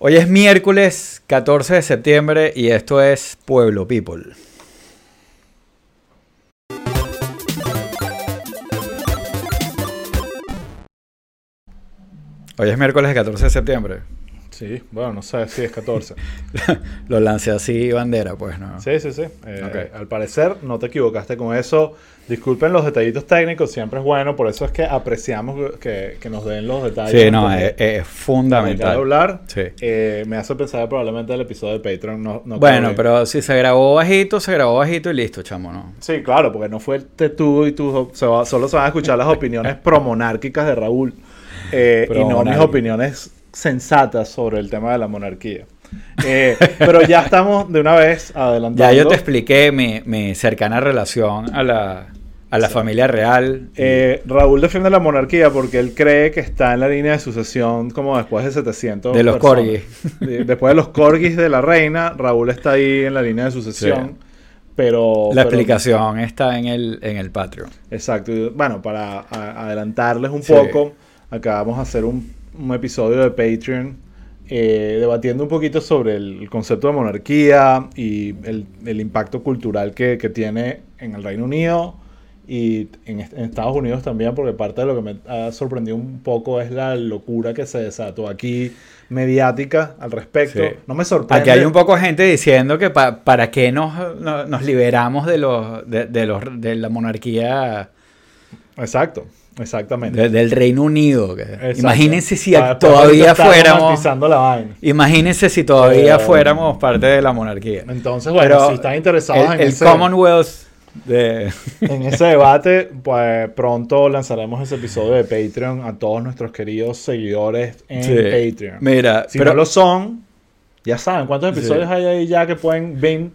Hoy es miércoles 14 de septiembre y esto es Pueblo People. Hoy es miércoles 14 de septiembre. Sí, bueno, no sé si es 14. Lo lancé así bandera, pues, ¿no? Sí, sí, sí. Eh, Al parecer no te equivocaste con eso. Disculpen los detallitos técnicos, siempre es bueno, por eso es que apreciamos que, nos den los detalles. Sí, no, es, fundamental. hablar, sí. Eh, me hace pensar probablemente el episodio de Patreon no, Bueno, pero si se grabó bajito, se grabó bajito y listo, chamo, ¿no? Sí, claro, porque no fue tú y tú, solo se van a escuchar las opiniones promonárquicas de Raúl eh, y no mis opiniones sensatas sobre el tema de la monarquía. Eh, pero ya estamos de una vez adelantando. Ya yo te expliqué mi, cercana relación a la, familia real. Eh, Raúl defiende la monarquía porque él cree que está en la línea de sucesión como después de 700. De los corgis. Después de los corgis de la reina, Raúl está ahí en la línea de sucesión. Pero, la explicación está en el, en el Patreon. Exacto. bueno, para adelantarles un poco, acá vamos a hacer un un episodio de Patreon eh, debatiendo un poquito sobre el, concepto de monarquía y el, impacto cultural que, tiene en el Reino Unido y en, Estados Unidos también, porque parte de lo que me ha sorprendido un poco es la locura que se desató aquí mediática al respecto. No me sorprende. Aquí hay un poco de gente diciendo que para qué nos, nos, liberamos de, los, de, los, de la monarquía. Exacto. Exactamente. del Reino Unido. Imagínense si todavía fuéramos. La Imagínense si todavía fuéramos parte de la monarquía. Entonces, bueno, si están interesados en el Commonwealth. De... en ese debate, pues pronto lanzaremos ese episodio de Patreon a todos nuestros queridos seguidores en Patreon. Mira, si no lo son, ya saben cuántos episodios hay ahí ya que pueden binge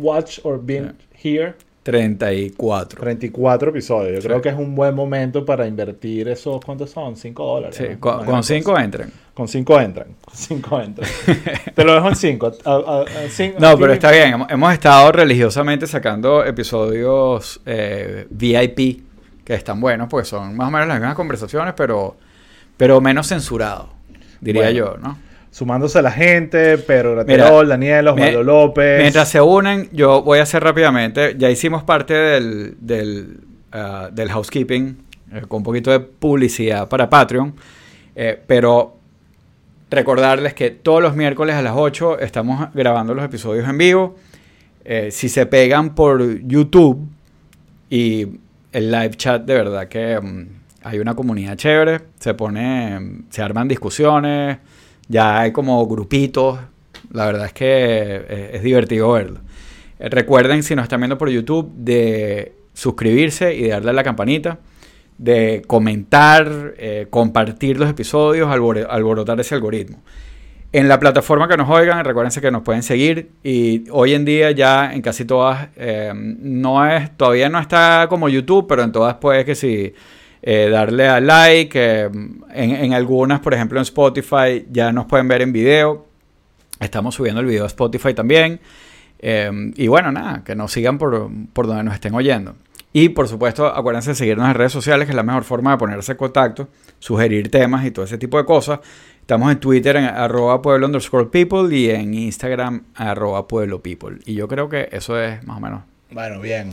watch or binge here. 34. 34 episodios. Yo creo que es un buen momento para invertir esos, ¿cuántos son? 5 dólares. Sí, con 5 entran. Con 5 entran. 5 entran. Te lo dejo en 5. No, pero está bien. Hemos estado religiosamente sacando episodios eh, VIP que están buenos, porque son más o menos las mismas conversaciones, pero, pero menos censurados, diría yo, ¿no? Sumándose la gente, Pedro Graterol, Daniel, Osvaldo López. Mientras se unen, yo voy a hacer rápidamente, ya hicimos parte del, del, ah, housekeeping, eh, con un poquito de publicidad para Patreon, eh, pero recordarles que todos los miércoles a las 8 estamos grabando los episodios en vivo. Eh, si se pegan por YouTube y el live chat, de verdad que mm, hay una comunidad chévere, se pone, mm, se arman discusiones ya hay como grupitos. La verdad es que eh, es, divertido verlo. Eh, recuerden, si nos están viendo por YouTube, de suscribirse y de darle a la campanita, de comentar, eh, compartir los episodios, alborotar ese algoritmo. En la plataforma que nos oigan, recuérdense que nos pueden seguir y hoy en día ya en casi todas, no es, todavía no está como YouTube, pero en todas puede que si eh, darle a like. Eh, en, algunas, por ejemplo en Spotify, ya nos pueden ver en video. Estamos subiendo el video a Spotify también. Eh, y bueno, nada, que nos sigan por, por, donde nos estén oyendo. Y por supuesto, acuérdense de seguirnos en redes sociales, que es la mejor forma de ponerse en contacto, sugerir temas y todo ese tipo de cosas. Estamos en Twitter en arroba pueblo underscore people y en Instagram arroba pueblo people. Y yo creo que eso es más o menos. Bueno, bien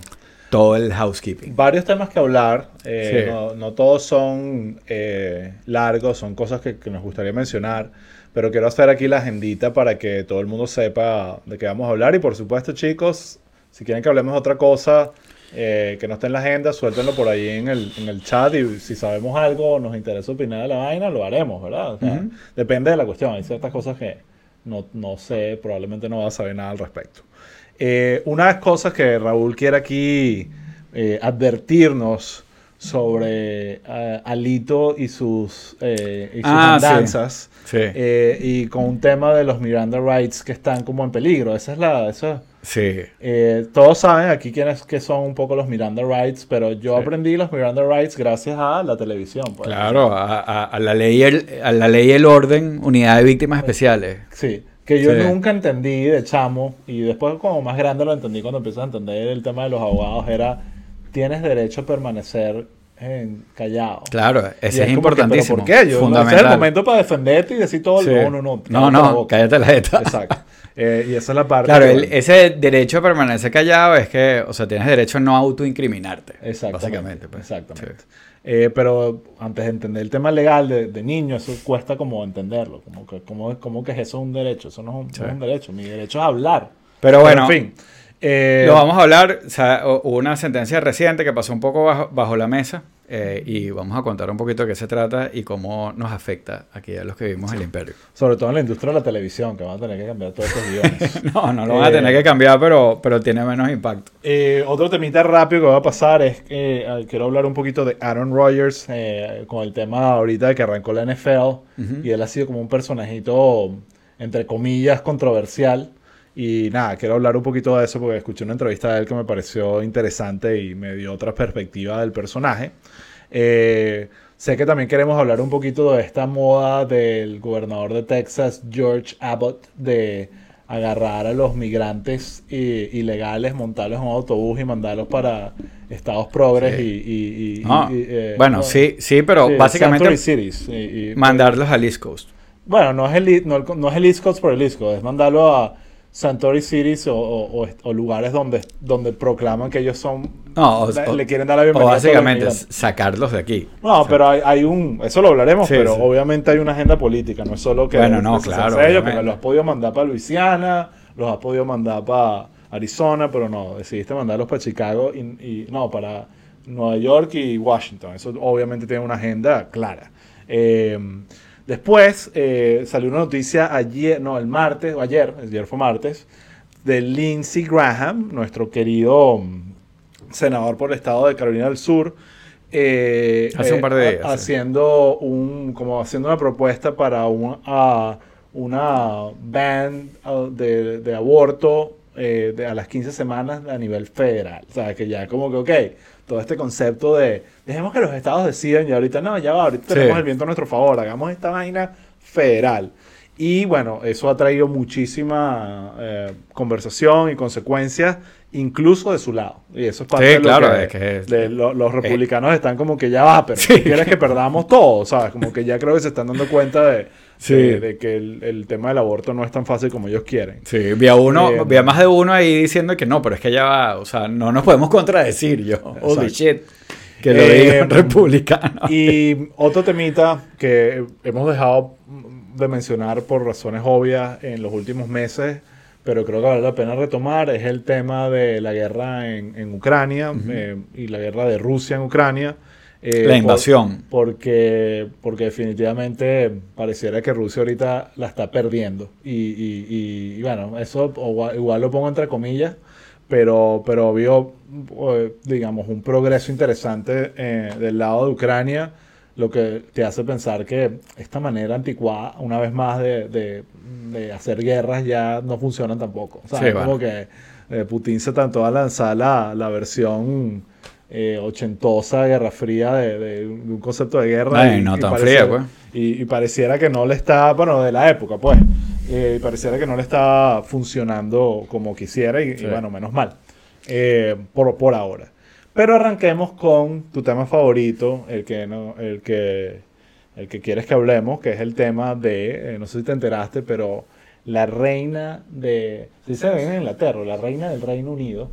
todo el housekeeping. Varios temas que hablar, eh, no, todos son eh, largos, son cosas que, nos gustaría mencionar, pero quiero hacer aquí la agendita para que todo el mundo sepa de qué vamos a hablar y por supuesto chicos, si quieren que hablemos de otra cosa eh, que no esté en la agenda, suéltenlo por ahí en el, en el chat y si sabemos algo nos interesa opinar de la vaina, lo haremos, ¿verdad? Depende de la cuestión, hay ciertas cosas que no, no sé, probablemente no vas a saber nada al respecto. Eh, una de las cosas que Raúl quiere aquí eh, advertirnos sobre eh, Alito y sus, y ah, andanzas. y con un tema de los Miranda Rights que están como en peligro. Esa es la. Eso, sí. todos saben aquí quiénes que son un poco los Miranda Rights, pero yo aprendí los Miranda Rights gracias a la televisión. Pues. Claro, a, la ley a la ley y el orden, unidad de víctimas especiales. Sí. Que yo nunca entendí de chamo, y después como más grande lo entendí cuando empecé a entender el tema de los abogados, era, tienes derecho a permanecer en callado. Claro, ese es, importantísimo. ¿Por qué? Yo, fundamental. Ese es el momento para defenderte y decir todo. No, no, no. No, no, cállate la jeta. Exacto. Eh, y esa es la parte. Claro, ese derecho a permanecer callado es que, o sea, tienes derecho a no autoincriminarte. Exactamente. Básicamente. Pues. Exactamente. Eh, pero antes de entender el tema legal de, de niño, eso cuesta como entenderlo. Como que, como, como que eso es un derecho. Eso no es un, derecho. Mi derecho es hablar. Pero bueno. en fin. Eh, lo vamos a hablar. O sea, hubo una sentencia reciente que pasó un poco bajo, bajo la mesa. Eh, y vamos a contar un poquito de qué se trata y cómo nos afecta aquí a los que vivimos en el imperio. Sobre todo en la industria de la televisión, que van a tener que cambiar todos estos guiones. no, no lo van a tener que cambiar, pero, pero tiene menos impacto. Eh, otro temita rápido que va a pasar es que eh, quiero hablar un poquito de Aaron Rodgers con el tema ahorita de que arrancó la NFL y él ha sido como un personajito, entre comillas, controversial. Y nada, quiero hablar un poquito de eso porque escuché una entrevista de él que me pareció interesante y me dio otra perspectiva del personaje. Eh, sé que también queremos hablar un poquito de esta moda del gobernador de Texas, George Abbott, de agarrar a los migrantes ilegales, montarlos en un autobús y mandarlos para estados progres y... Eh, bueno, sí, sí, pero básicamente cities, mandarlos al East Coast. Bueno, no es, el, no, no es el East Coast por el East Coast, es mandarlo a Santori Cities o, lugares donde, donde proclaman que ellos son. No, le quieren dar la bienvenida. O básicamente sacarlos de aquí. No, pero hay, un. Eso lo hablaremos, pero obviamente hay una agenda política, no es solo que. Bueno, no, claro. porque los has podido mandar para Luisiana, los has podido mandar para Arizona, pero no, decidiste mandarlos para Chicago y, no, para Nueva York y Washington. Eso obviamente tiene una agenda clara. Eh, Después eh, salió una noticia ayer, no, el martes, o ayer, ayer fue martes, de Lindsey Graham, nuestro querido mm, senador por el estado de Carolina del Sur. Eh, Hace un par de días. Haciendo, un, como haciendo una propuesta para una ban uh, de, de aborto eh, de a las 15 semanas a nivel federal. O sea, que ya como que, ok, todo este concepto de dejemos que los estados decidan y ahorita no, ya va, ahorita tenemos el viento a nuestro favor, hagamos esta vaina federal. Y bueno, eso ha traído muchísima eh, conversación y consecuencias, incluso de su lado. Y eso es parte de, lo que, de los republicanos están como que ya va, pero quieres que perdamos todo, ¿sabes? Como que ya creo que se están dando cuenta de, de, que el, tema del aborto no es tan fácil como ellos quieren. Sí, vi a uno, eh, más de uno ahí diciendo que no, pero es que ya va, o sea, no nos podemos contradecir yo. Holy shit. Que lo eh, digan republicanos. Y otro temita que hemos dejado de mencionar por razones obvias en los últimos meses, pero creo que vale la pena retomar, es el tema de la guerra en, Ucrania eh, y la guerra de Rusia en Ucrania. Eh, la invasión. porque, porque definitivamente pareciera que Rusia ahorita la está perdiendo. Y, bueno, eso igual, lo pongo entre comillas, pero, pero vio, eh, digamos, un progreso interesante del lado de Ucrania lo que te hace pensar que esta manera anticuada, una vez más, de, hacer guerras ya no funcionan tampoco. O sea, como que eh, Putin se trató a lanzar la, la versión eh, ochentosa, guerra fría, de, un concepto de guerra. y, no tan fría, pues. Y, pareciera que no le está, bueno, de la época, pues. Eh, pareciera que no le está funcionando como quisiera y, bueno, menos mal. por, por ahora. Pero arranquemos con tu tema favorito, el que, no, el que, el que quieres que hablemos, que es el tema de, eh, no sé si te enteraste, pero la reina de, se ve en Inglaterra, la reina del Reino Unido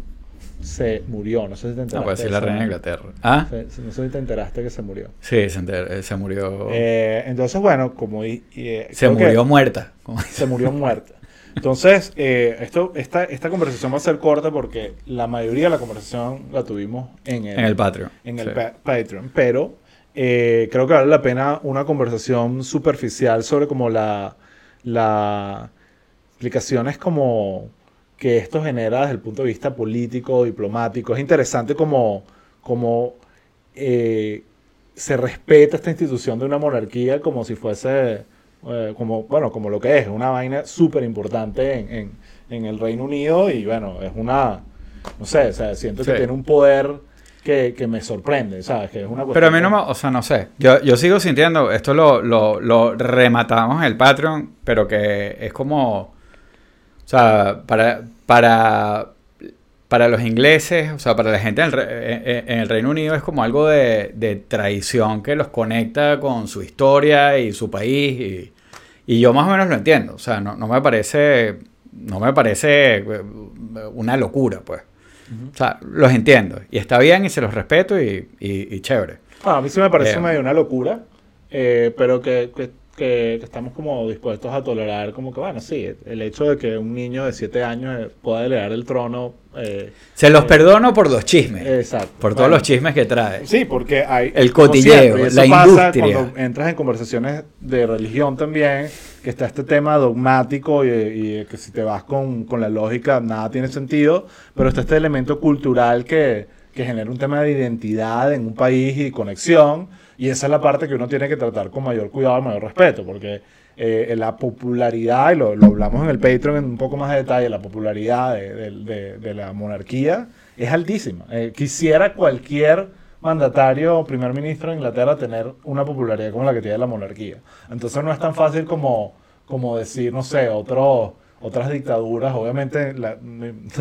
se murió, no sé si te enteraste. No, puede ser la reina de Inglaterra. ¿Ah? no sé si te enteraste que se murió. Sí, se, eh, se murió. Eh, entonces, bueno, como... se murió muerta. Se murió muerta. Entonces, eh, esto, esta, esta conversación va a ser corta porque la mayoría de la conversación la tuvimos en el, en el Patreon. En el Patreon. Pero eh, creo que vale la pena una conversación superficial sobre como la, la explicaciones como que esto genera desde el punto de vista político, diplomático. Es interesante como, como eh, se respeta esta institución de una monarquía como si fuese eh, como, bueno, como lo que es, una vaina súper importante en, en, el Reino Unido y bueno, es una, no sé, o sea, siento que tiene un poder que, que, me sorprende, ¿sabes? Que es una Pero a mí no me, o sea, no sé, yo, yo sigo sintiendo, esto lo, lo, lo rematamos en el Patreon, pero que es como, o sea, para, para para los ingleses, o sea, para la gente en el, en el Reino Unido es como algo de, de, tradición que los conecta con su historia y su país. Y, y yo más o menos lo entiendo. O sea, no, no, me parece. No me parece eh, una locura, pues. O sea, los entiendo. Y está bien y se los respeto y, y, chévere. Ah, a mí sí me parece eh, medio una locura. Eh, pero que, que que, estamos como dispuestos a tolerar como que, bueno, sí, el hecho de que un niño de 7 años eh, pueda heredar el trono... Eh, Se los eh, perdono por los chismes. Exacto. Por todos los chismes que trae. Sí, porque hay... El cotilleo, la industria. Cuando entras en conversaciones de religión también, que está este tema dogmático y, que si te vas con, con, la lógica nada tiene sentido, pero está este elemento cultural que, que genera un tema de identidad en un país y conexión y esa es la parte que uno tiene que tratar con mayor cuidado y mayor respeto, porque eh, la popularidad, y lo, hablamos en el Patreon en un poco más de detalle, la popularidad de, la monarquía es altísima. Eh, quisiera cualquier mandatario o primer ministro de Inglaterra tener una popularidad como la que tiene la monarquía. Entonces no es tan fácil como, como decir, no sé, otro, otras dictaduras. Obviamente la,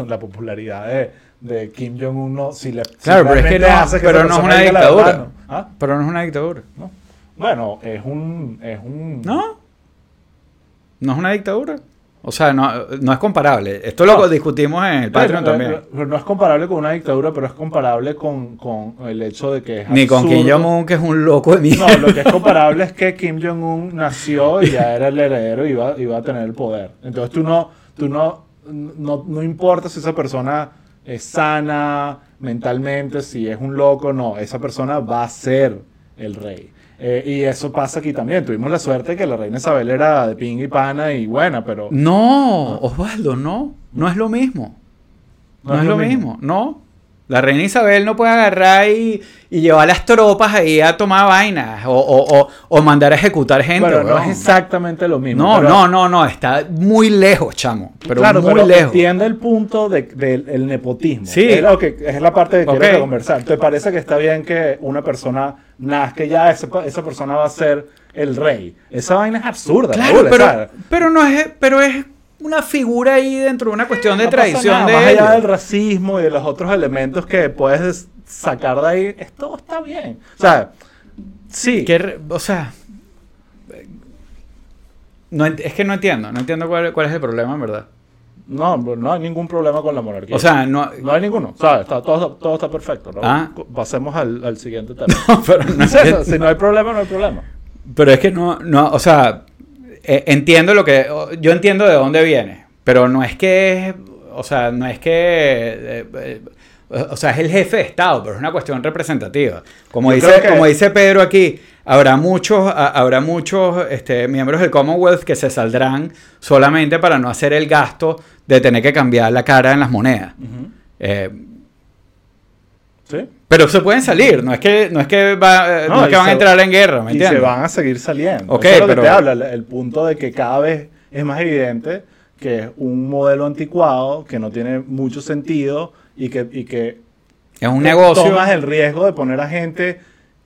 la popularidad de de Kim Jong-un no, si le Claro, pero es que no, pero no es una dictadura. ¿Ah? Pero no es una dictadura. ¿no? Bueno, es un, es un... ¿No? ¿No es una dictadura? O sea, no, no es comparable. Esto lo discutimos en el Patreon también. No, es comparable con una dictadura, pero es comparable con, con el hecho de que es Ni con Kim Jong-un, que es un loco de mierda. No, lo que es comparable es que Kim Jong-un nació y ya era el heredero y iba, iba a tener el poder. Entonces tú no, tú no, no, no importa si esa persona es sana mentalmente, si es un loco, no, esa persona va a ser el rey. Eh, y eso pasa aquí también. Tuvimos la suerte que la reina Isabel era de ping y pana y buena, pero... No, Osvaldo, no. No es lo mismo. No, es, lo mismo. No. La reina Isabel no puede agarrar y, y llevar las tropas ahí a tomar vainas o, mandar a ejecutar gente. Pero no es exactamente lo mismo. No, no, no, no, está muy lejos, chamo. Pero claro, muy lejos. entiende el punto del nepotismo. Sí. Es, lo que, es la parte que quiero conversar. ¿Te parece que está bien que una persona nazca ya esa, esa persona va a ser el rey? Esa vaina es absurda. Claro, pero, pero, no es, pero es una figura ahí dentro de una cuestión de tradición de más allá del racismo y de los otros elementos que puedes sacar de ahí, esto está bien. O sea, sí. o sea, no, es que no entiendo, no entiendo cuál, cuál es el problema, en verdad. No, no hay ningún problema con la monarquía. O sea, no, no hay ninguno. ¿sabes? Está, todo, todo está perfecto. ¿no? Ah. Pasemos al, al siguiente tema. No, pero no es Si no hay problema, no hay problema. Pero es que no, no, o sea, eh, entiendo lo que. Yo entiendo de dónde viene, pero no es que. O sea, no es que. Eh, eh, o sea, es el jefe de Estado, pero es una cuestión representativa. Como, dice, como dice Pedro aquí, habrá muchos, habrá muchos este, miembros del Commonwealth que se saldrán solamente para no hacer el gasto de tener que cambiar la cara en las monedas. ¿Sí? Pero se pueden salir, no es que, no es que, va, no, es que van a entrar en guerra, ¿me entiendes? Y se van a seguir saliendo. Okay, Eso es lo que te habla, el punto de que cada vez es más evidente que es un modelo anticuado, que no tiene mucho sentido y que, y que es un negocio. Tomas el riesgo de poner a gente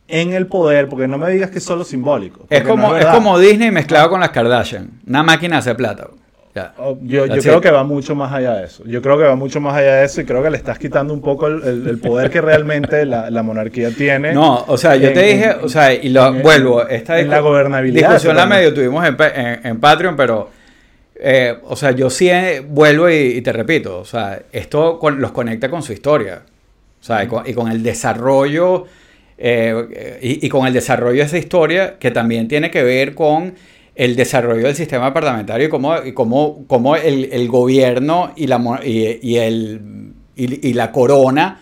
en el poder, porque no me digas que es solo simbólico. Es como, es, como Disney mezclado con las Kardashian. Una máquina hace plata. Oh, yo, creo que va mucho más allá de eso. Yo creo que va mucho más allá de eso y creo que le estás quitando un poco el, poder que realmente la, monarquía tiene. No, o sea, yo te dije, o sea, y lo vuelvo, esta la gobernabilidad. Discusión la medio tuvimos en, Patreon, pero, eh, o sea, yo sí eh, vuelvo y, te repito, o sea, esto los conecta con su historia, o sea, y, con, el desarrollo, eh, y, y con el desarrollo de esa historia que también tiene que ver con el desarrollo del sistema parlamentario y cómo, cómo, cómo el, el, gobierno y la, y, el, y, la corona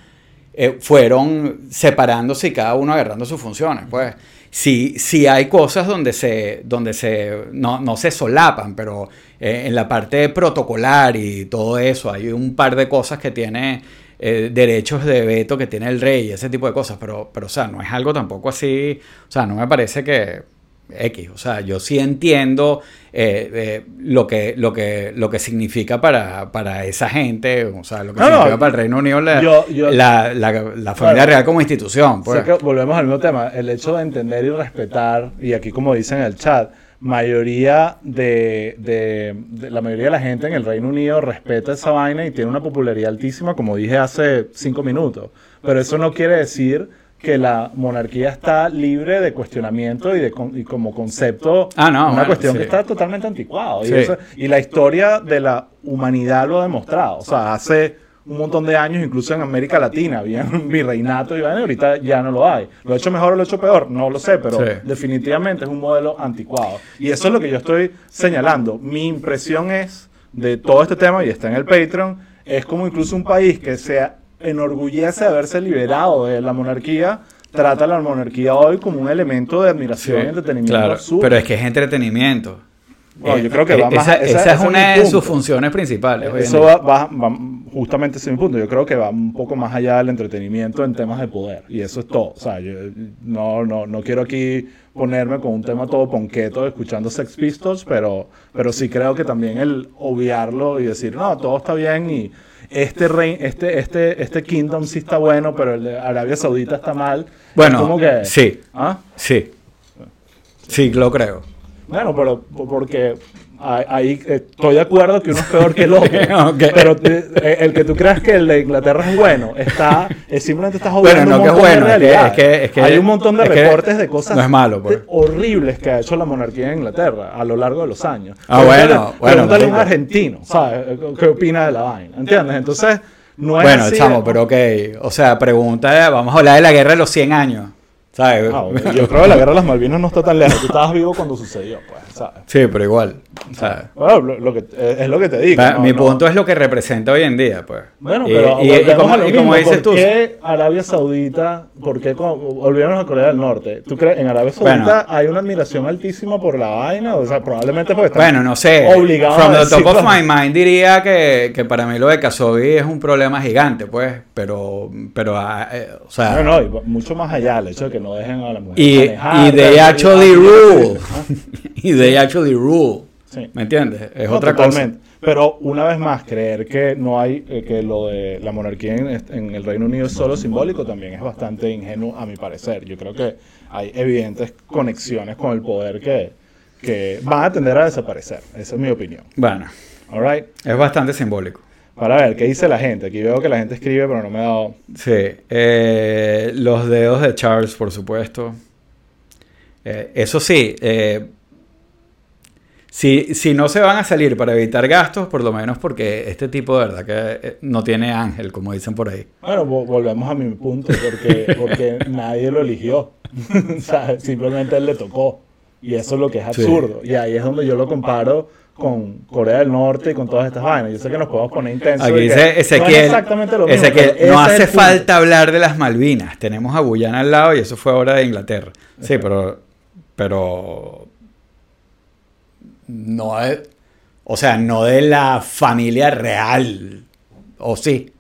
eh, fueron separándose y cada uno agarrando sus funciones. Pues sí, hay cosas donde, se, donde se, no, no se solapan, pero eh, en la parte protocolar y todo eso hay un par de cosas que tiene eh, derechos de veto que tiene el rey ese tipo de cosas, pero, pero o sea, no es algo tampoco así, o sea, no me parece que X. O sea, yo sí entiendo eh, eh, lo, que, lo, que, lo que significa para, para esa gente, o sea, lo que significa para el Reino Unido la, la, familia real como institución. Pues. volvemos al mismo tema, el hecho de entender y respetar, y aquí como dicen en el chat, mayoría de, de, la mayoría de la gente en el Reino Unido respeta esa vaina y tiene una popularidad altísima, como dije hace cinco minutos. Pero eso no quiere decir que la monarquía está libre de cuestionamiento y, de, como concepto ah, no, una cuestión que está totalmente anticuado. Y, y la historia de la humanidad lo ha demostrado. O sea, hace un montón de años, incluso en América Latina, había un virreinato y ahorita ya no lo hay. ¿Lo he hecho mejor o lo he hecho peor? No lo sé, pero definitivamente es un modelo anticuado. Y eso es lo que yo estoy señalando. Mi impresión es de todo este tema, y está en el Patreon, es como incluso un país que se enorgullece de haberse liberado de la monarquía, trata a la monarquía hoy como un elemento de admiración y entretenimiento. Claro, pero es que es entretenimiento. yo eh, creo que va eh, más, esa, es una de sus funciones principales. Eso va, justamente ese es mi punto. Yo creo que va un poco más allá del entretenimiento en temas de poder. Y eso es todo. O sea, yo no, no, no quiero aquí ponerme con un tema todo ponqueto escuchando Sex Pistols, pero, pero sí creo que también el obviarlo y decir, no, todo está bien y este rey, este, este, este kingdom sí está bueno, pero el de Arabia Saudita está mal. Bueno, como que, sí. ¿ah? Sí. Sí, lo creo. Bueno, pero porque ahí estoy de acuerdo que uno es peor que el otro. Pero eh, el que tú creas que el de Inglaterra es bueno, está, simplemente estás jodiendo bueno, no un montón bueno, de realidad. Es que, Hay un montón de reportes de cosas no es malo, pues. horribles que ha hecho la monarquía en Inglaterra a lo largo de los años. Ah, bueno, bueno. Pregúntale a un argentino, ¿sabes? ¿Qué opina de la vaina? ¿Entiendes? Entonces, no es Bueno, chamo, pero ok. O sea, pregunta, vamos a hablar de la guerra de los 100 años. ¿Sabes? Ah, yo creo que la guerra de las Malvinas no está tan lejos. Tú estabas vivo cuando sucedió, pues, ¿sabes? Sí, pero igual. ¿sabes? Bueno, lo, que, es lo que te digo. mi punto es lo que representa hoy en día, pues. Bueno, pero y, y, como, y como, dices tú. ¿Por qué Arabia Saudita, por qué olvidamos a Corea del Norte? ¿Tú crees en Arabia Saudita hay una admiración altísima por la vaina? O sea, probablemente porque están Bueno, no sé. Obligados From the top of my mind diría que, que para mí lo de Khashoggi es un problema gigante, pues. Pero, pero ah, eh, o sea. No, no, mucho más allá, el hecho de que no dejen a la mujer. Y, manejar, y they actually rule. y they actually rule. ¿Me entiendes? Es otra cosa. Pero una vez más, creer que no hay, eh, que lo de la monarquía en, el Reino Unido es solo simbólico también es bastante ingenuo a mi parecer. Yo creo que hay evidentes conexiones con el poder que, que van a tender a desaparecer. Esa es mi opinión. Bueno. All Es bastante simbólico. Para ver, ¿qué dice la gente? Aquí veo que la gente escribe, pero no me ha dado... Sí. Eh, los dedos de Charles, por supuesto. Eh, eso sí, eh, si, si, no se van a salir para evitar gastos, por lo menos porque este tipo de verdad que no tiene ángel, como dicen por ahí. Bueno, volvemos a mi punto, porque, porque nadie lo eligió. simplemente él le tocó. Y eso es lo que es absurdo. Y ahí es donde yo lo comparo con Corea del Norte y con todas estas vainas. Yo sé que nos podemos poner intensos. Aquí dice Ezequiel, no exactamente lo mismo, no hace falta hablar de las Malvinas. Tenemos a Guyana al lado y eso fue ahora de Inglaterra. Sí, pero, pero no es, o sea, no de la familia real. ¿O sí?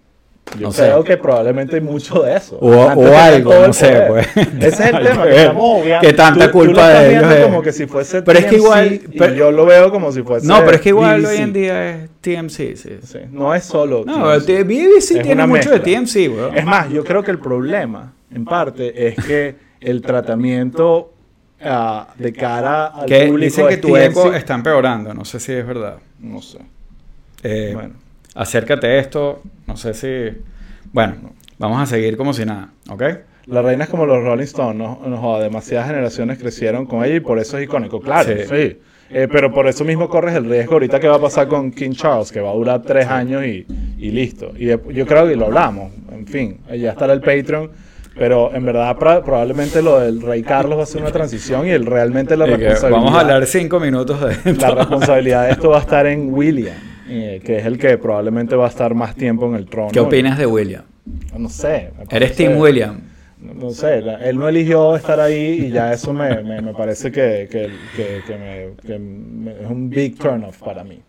Yo creo que probablemente hay mucho de eso. O, algo, no sé, pues. Ese es el tema, que estamos obviando. Que tanta culpa de ellos como que si fuese Pero es que igual... yo lo veo como si fuese No, pero es que igual hoy en día es TMC, sí. sí. No es solo No, TMC. BBC tiene mucho de TMC, bro. Es más, yo creo que el problema, en parte, es que el tratamiento uh, de cara al que público... Dicen que tu eco está empeorando, no sé si es verdad. No sé. Eh, bueno acércate a esto, no sé si... Bueno, vamos a seguir como si nada, ¿ok? La reina es como los Rolling Stones, ¿no? demasiadas generaciones crecieron con ella y por eso es icónico, claro, sí. Eh, pero por eso mismo corres el riesgo ahorita que va a pasar con King Charles, que va a durar tres años y, listo. Y yo creo que lo hablamos, en fin, ya estará el Patreon. Pero en verdad probablemente lo del Rey Carlos va a ser una transición y el, realmente la responsabilidad... Vamos a hablar cinco minutos de esto. La responsabilidad de esto va a estar en William. Eh, que es el que probablemente va a estar más tiempo en el trono. ¿Qué opinas de William? No sé. ¿Eres Tim William? No, sé, él no eligió estar ahí y ya eso me, me, parece que, que, que, me, es un big turn off para mí.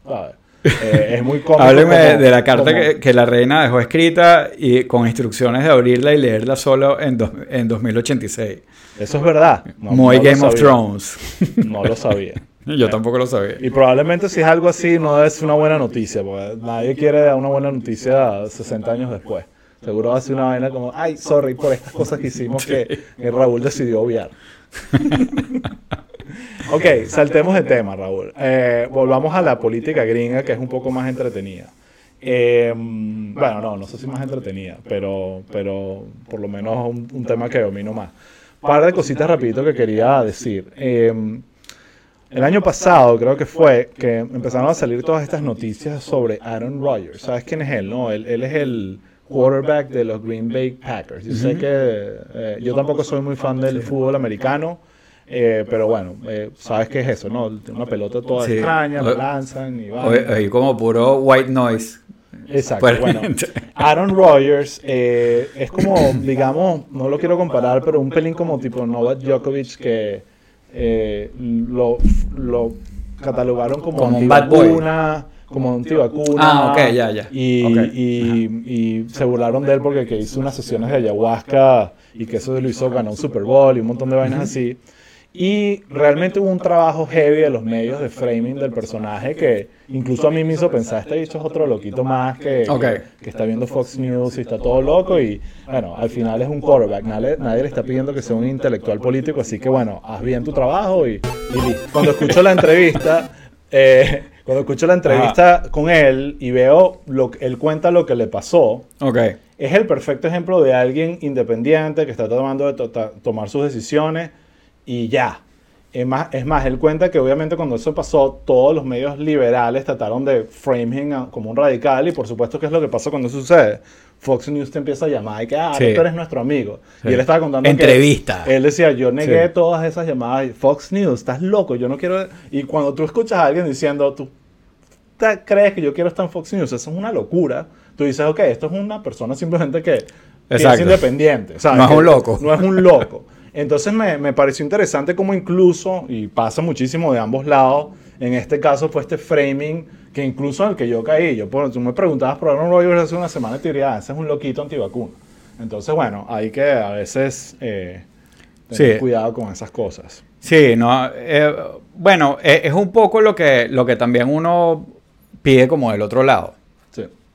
Eh, es muy cómodo. Hábleme de la carta que, la reina dejó escrita y con instrucciones de abrirla y leerla solo en, en 2086. Eso es verdad. Muy Game of Thrones. No lo sabía. Yo tampoco lo sabía. Y probablemente si es algo así no es una buena noticia, porque nadie quiere dar una buena noticia 60 años después. Seguro va a ser una vaina como, ay, sorry por estas cosas que hicimos que, Raúl decidió obviar. ok, saltemos de tema, Raúl. Eh, volvamos a la política gringa, que es un poco más entretenida. Em, bueno, no, no sé si más entretenida, pero, pero por lo menos un, tema que domino más. Un par de cositas rapidito que quería decir. Em, el año pasado creo que fue que empezaron a salir todas estas noticias sobre Aaron Rodgers. ¿Sabes quién es él? No, él, él es el quarterback de los Green Bay Packers. Yo sé que eh, yo tampoco soy muy fan del fútbol americano, eh, pero bueno, eh, sabes qué es eso, ¿no? Una pelota toda extraña, la lanzan y va. Y como puro white noise. Exacto. Bueno, Aaron Rodgers es como, digamos, no lo quiero comparar, pero un pelín como tipo Novak Djokovic que lo, lo, catalogaron como, como un bad boy como antivacuna. Ah, ok, ya, ya. Y, y, se burlaron de él porque que hizo unas sesiones de ayahuasca y que eso lo hizo, ganó un Super Bowl y un montón de vainas así. Y realmente hubo un trabajo heavy de los medios de framing del personaje que incluso a mí me hizo pensar, este bicho es otro loquito más que, que, está viendo Fox News y está todo loco y bueno, al final es un quarterback, nadie, nadie, le está pidiendo que sea un intelectual político, así que bueno, haz bien tu trabajo y, y Cuando escucho la entrevista, eh, cuando escucho la entrevista con él y veo lo que él cuenta lo que le pasó, okay. es el perfecto ejemplo de alguien independiente que está tomando de tomar sus decisiones y ya. Es más, es más, él cuenta que obviamente cuando eso pasó, todos los medios liberales trataron de frame him como un radical y por supuesto que es lo que pasa cuando eso sucede. Fox News te empieza a llamar y que, ah, tú eres nuestro amigo. Y él estaba contando Entrevista. él decía, yo negué todas esas llamadas. Fox News, estás loco, yo no quiero... Y cuando tú escuchas a alguien diciendo, tú crees que yo quiero estar en Fox News, eso es una locura. Tú dices, ok, esto es una persona simplemente que, es independiente. No es un loco. No es un loco. Entonces me, me, pareció interesante como incluso, y pasa muchísimo de ambos lados, en este caso fue este framing que incluso el que yo caí, yo por, tú me preguntabas por Aaron Rodgers hace una semana y te diría, ah, ese es un loquito antivacuna. Entonces, bueno, hay que a veces eh, tener cuidado con esas cosas. Sí, no, eh, bueno, eh, es un poco lo que, lo que también uno pide como del otro lado.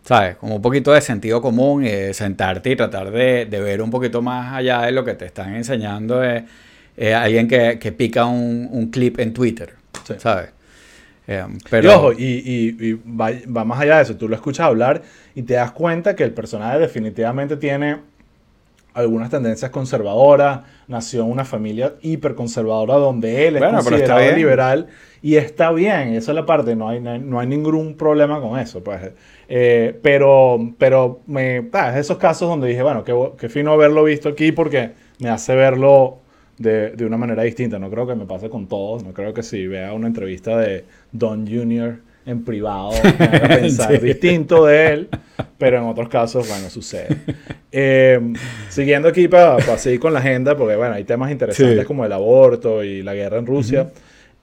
¿Sabes? Como un poquito de sentido común de sentarte y tratar de, ver un poquito más allá de lo que te están enseñando de alguien que, pica un, clip en Twitter, ¿sabes? Eh, pero... Y ojo, y, va, más allá de eso, tú lo escuchas hablar y te das cuenta que el personaje definitivamente tiene algunas tendencias conservadoras, nació en una familia hiperconservadora donde él es considerado liberal y está bien, esa es la parte, no hay, no hay ningún problema con eso. Pues. Eh, pero pero me, ah, es esos casos donde dije, bueno, qué, fino haberlo visto aquí porque me hace verlo de, de, una manera distinta. No creo que me pase con todos, no creo que si vea una entrevista de Don Jr. en privado me haga pensar distinto de él, pero en otros casos, bueno, sucede. Eh, siguiendo aquí para, seguir con la agenda, porque bueno, hay temas interesantes como el aborto y la guerra en Rusia.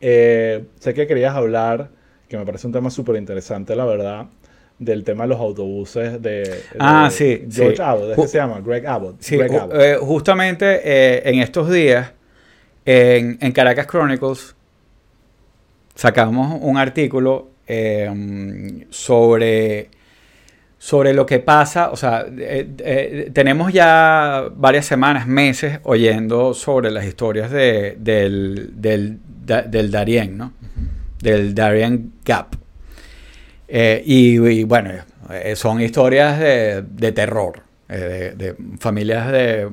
Eh, sé que querías hablar, que me parece un tema súper interesante, la verdad, del tema de los autobuses de, ah, sí, George Abbott, ¿es que se llama? Greg Abbott. Sí, eh, justamente eh, en estos días, en, Caracas Chronicles, sacamos un artículo sobre sobre lo que pasa, o sea, tenemos ya varias semanas, meses oyendo sobre las historias de, del, del, del Darien, ¿no? Del Darien Gap. Eh, y, bueno, eh, son historias de, terror, eh, de, familias de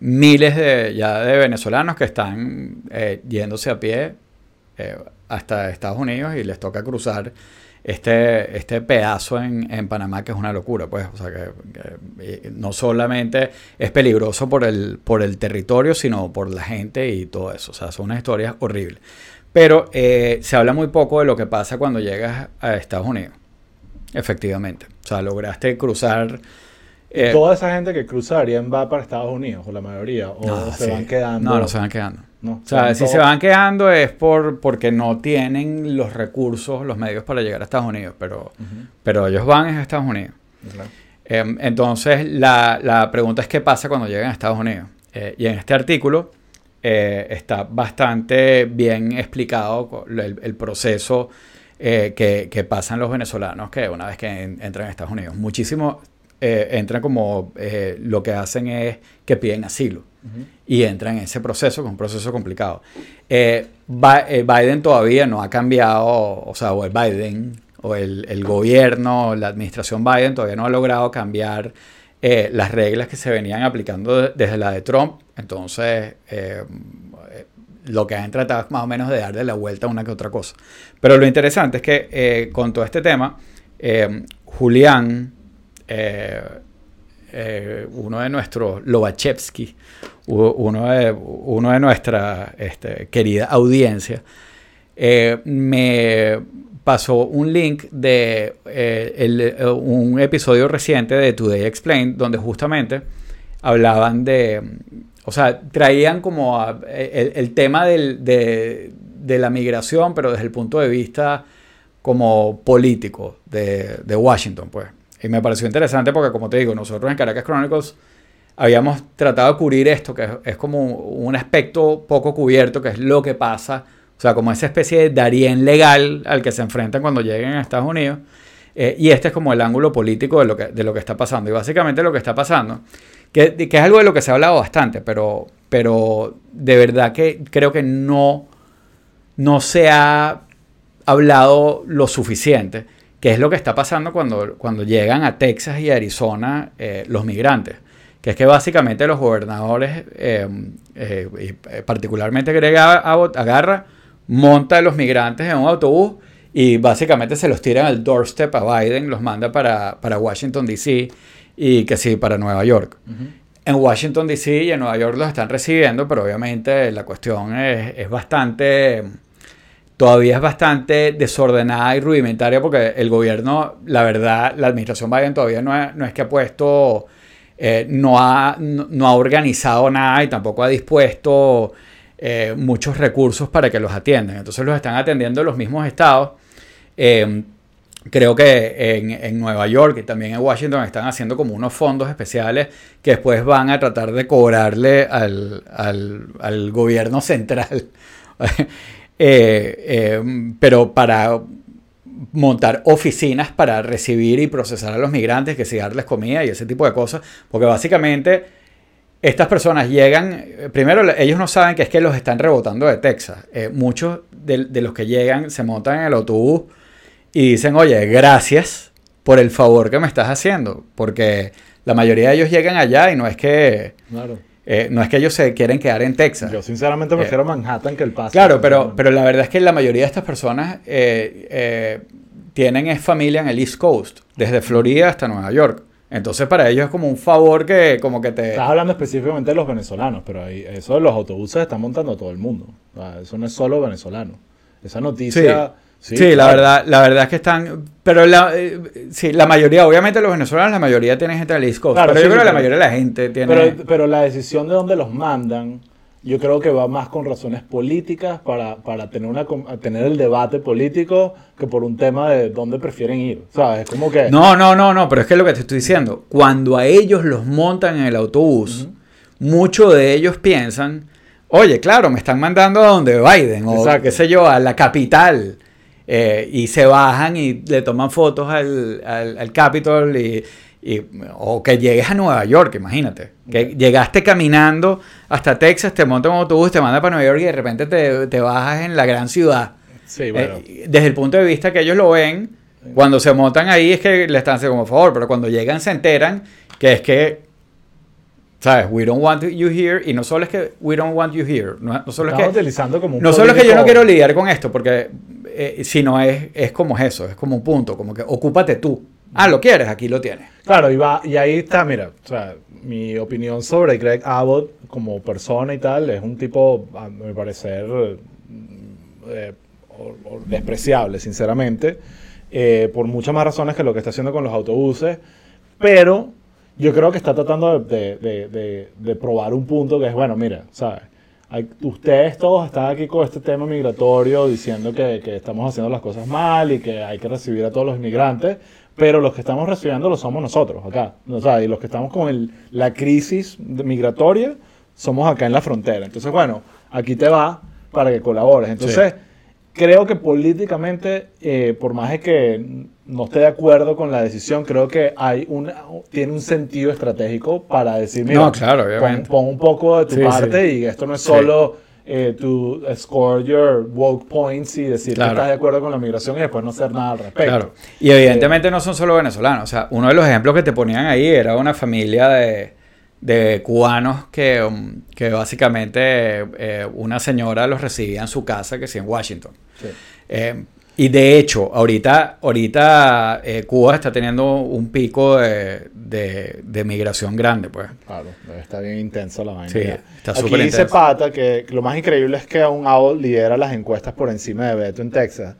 miles de, ya de venezolanos que están yéndose a pie hasta Estados Unidos y les toca cruzar este, este pedazo en, en, Panamá que es una locura, pues, o sea, que, no solamente es peligroso por el, por el territorio, sino por la gente y todo eso, o sea, son unas historias horribles. Pero eh, se habla muy poco de lo que pasa cuando llegas a Estados Unidos, efectivamente. O sea, lograste cruzar... Eh, toda esa gente que cruzarían va para Estados Unidos, o la mayoría, o se van quedando. No, no se van quedando. No, o sea, si se van quedando es por porque no tienen los recursos, los medios para llegar a Estados Unidos, pero, pero ellos van a Estados Unidos. Em, entonces, la, la, pregunta es qué pasa cuando llegan a Estados Unidos. Eh, y en este artículo eh, está bastante bien explicado el, proceso eh, que, que, pasan los venezolanos que una vez que entran a Estados Unidos. Muchísimo entran como lo que hacen es que piden asilo. y entra en ese proceso, que es un proceso complicado. Eh, eh, Biden todavía no ha cambiado, o sea, o el Biden, o el, gobierno, la administración Biden todavía no ha logrado cambiar eh, las reglas que se venían aplicando desde la de Trump. Entonces, lo que han tratado es más o menos de darle la vuelta a una que otra cosa. Pero lo interesante es que con todo este tema, Julián, uno de nuestros Lobachevsky, uno de, uno de nuestra este, querida audiencia, eh, me pasó un link de eh, eh, un episodio reciente de Today Explained, donde justamente hablaban de, o sea, traían como el, tema de, la migración, pero desde el punto de vista como político de, Washington, pues. Y me pareció interesante porque, como te digo, nosotros en Caracas Chronicles habíamos tratado de cubrir esto, que es, como un aspecto poco cubierto, que es lo que pasa, o sea, como esa especie de Darien legal al que se enfrentan cuando lleguen a Estados Unidos. Eh, y este es como el ángulo político de lo, que, de lo que está pasando. Y básicamente lo que está pasando, que, que es algo de lo que se ha hablado bastante, pero, pero de verdad que creo que no, no se ha hablado lo suficiente, que es lo que está pasando cuando, cuando llegan a Texas y Arizona eh, los migrantes que es que básicamente los gobernadores, eh, eh, eh, particularmente Greg Abbott, agarra, monta a los migrantes en un autobús y básicamente se los tiran al doorstep a Biden, los manda para, Washington, D.C. y que sí, para Nueva York. En Washington, D.C. y en Nueva York los están recibiendo, pero obviamente la cuestión es, bastante todavía es bastante desordenada y rudimentaria porque el gobierno, la verdad, la administración Biden todavía no es, no es que ha puesto eh, no, ha, no, ha, organizado nada y tampoco ha dispuesto eh, muchos recursos para que los atiendan. Entonces los están atendiendo los mismos estados. Em, creo que en, Nueva York y también en Washington están haciendo como unos fondos especiales que después van a tratar de cobrarle al, al gobierno central. Eh, em, pero para montar oficinas para recibir y procesar a los migrantes, que si darles comida y ese tipo de cosas, porque básicamente estas personas llegan, eh, primero ellos no saben que es que los están rebotando de Texas. Eh, muchos de, los que llegan se montan en el autobús y dicen, oye, gracias por el favor que me estás haciendo, porque la mayoría de ellos llegan allá y no es que... Eh, no es que ellos se quieren quedar en Texas. Yo sinceramente eh, prefiero Manhattan que el Paso. Claro, pero, pero la verdad es que la mayoría de estas personas eh, tienen es familia en el East Coast, desde Florida hasta Nueva York. Entonces para ellos es como un favor que como que te... Estás hablando específicamente de los venezolanos, pero ahí, eso de los autobuses están montando a todo el mundo. eso no es solo venezolano. Esa noticia... Sí, la, verdad, la verdad es que están. Pero la, eh, sí, la mayoría, obviamente los venezolanos, la mayoría tienen gente del East Coast. pero yo creo que la mayoría de la gente tiene. Pero, la decisión de dónde los mandan, yo creo que va más con razones políticas para, para tener, una, tener el debate político que por un tema de dónde prefieren ir. ¿Sabes? Como que. No, no, no, no, pero es que es lo que te estoy diciendo. Cuando a ellos los montan en el autobús, muchos de ellos piensan. Oye, claro, me están mandando a donde Biden, o qué sé yo, a la capital. Eh, y se bajan y le toman fotos al, al, Capitol y, o que llegues a Nueva York, imagínate. Que llegaste caminando hasta Texas, te montas un autobús, te manda para Nueva York y de repente te, te bajas en la gran ciudad. Sí, bueno. Eh, desde el punto de vista que ellos lo ven, cuando se montan ahí es que le están haciendo como favor, pero cuando llegan se enteran que es que ¿Sabes? We don't want you here. Y no solo es que we don't want you here. No, solo es que. utilizando como un No solo es que yo no quiero lidiar con esto, porque. Eh, sino es, es como eso, es como un punto, como que ocúpate tú. Ah, lo quieres, aquí lo tienes. Claro, y, va, y ahí está, mira, o sea, mi opinión sobre Greg Abbott como persona y tal es un tipo, a mi parecer, eh, despreciable, sinceramente, eh, por muchas más razones que lo que está haciendo con los autobuses, pero yo creo que está tratando de, probar un punto que es, bueno, mira, ¿sabes? ustedes todos están aquí con este tema migratorio diciendo que, estamos haciendo las cosas mal y que hay que recibir a todos los inmigrantes, pero los que estamos recibiendo lo somos nosotros acá. O sea, y los que estamos con la crisis migratoria somos acá en la frontera. Entonces, bueno, aquí te va para que colabores. Entonces, creo que políticamente, eh, por más de que no esté de acuerdo con la decisión, creo que hay una, tiene un sentido estratégico para decir, mira, no, claro. Pon, un poco de tu parte y esto no es solo eh, tu score your woke points y decir que estás de acuerdo con la migración y después no hacer nada al respecto. Claro. Y evidentemente no son solo venezolanos. O sea, uno de los ejemplos que te ponían ahí era una familia de, de cubanos que, um, que básicamente eh, una señora los recibía en su casa, que sí, en Washington. Sí. Y de hecho, ahorita, ahorita eh, Cuba está teniendo un pico de, de, migración grande, pues. Claro, está bien intenso la vaina. Sí, está súper Aquí dice Pata que lo más increíble es que un Owl lidera las encuestas por encima de Beto en Texas.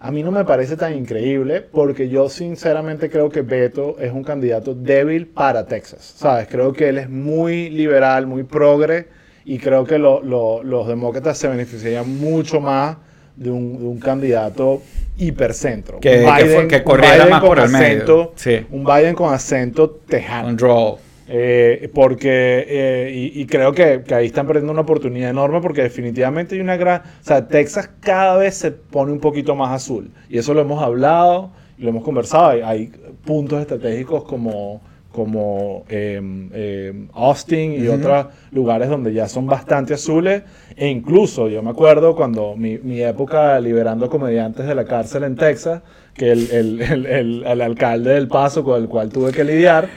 A mí no me parece tan increíble porque yo sinceramente creo que Beto es un candidato débil para Texas. ¿Sabes? Creo que él es muy liberal, muy progre y creo que los demócratas se beneficiarían mucho más de un, candidato hipercentro. Que, que, corriera más por el medio. Un Biden con acento tejano. Un draw. Eh, porque, eh, y, creo que, ahí están perdiendo una oportunidad enorme porque definitivamente hay una gran... O sea, Texas cada vez se pone un poquito más azul. Y eso lo hemos hablado, lo hemos conversado. hay puntos estratégicos como como em, em, Austin y otros lugares donde ya son bastante azules. E incluso yo me acuerdo cuando mi, mi época liberando comediantes de la cárcel en Texas, que el, el, el, el, alcalde del Paso con el cual tuve que lidiar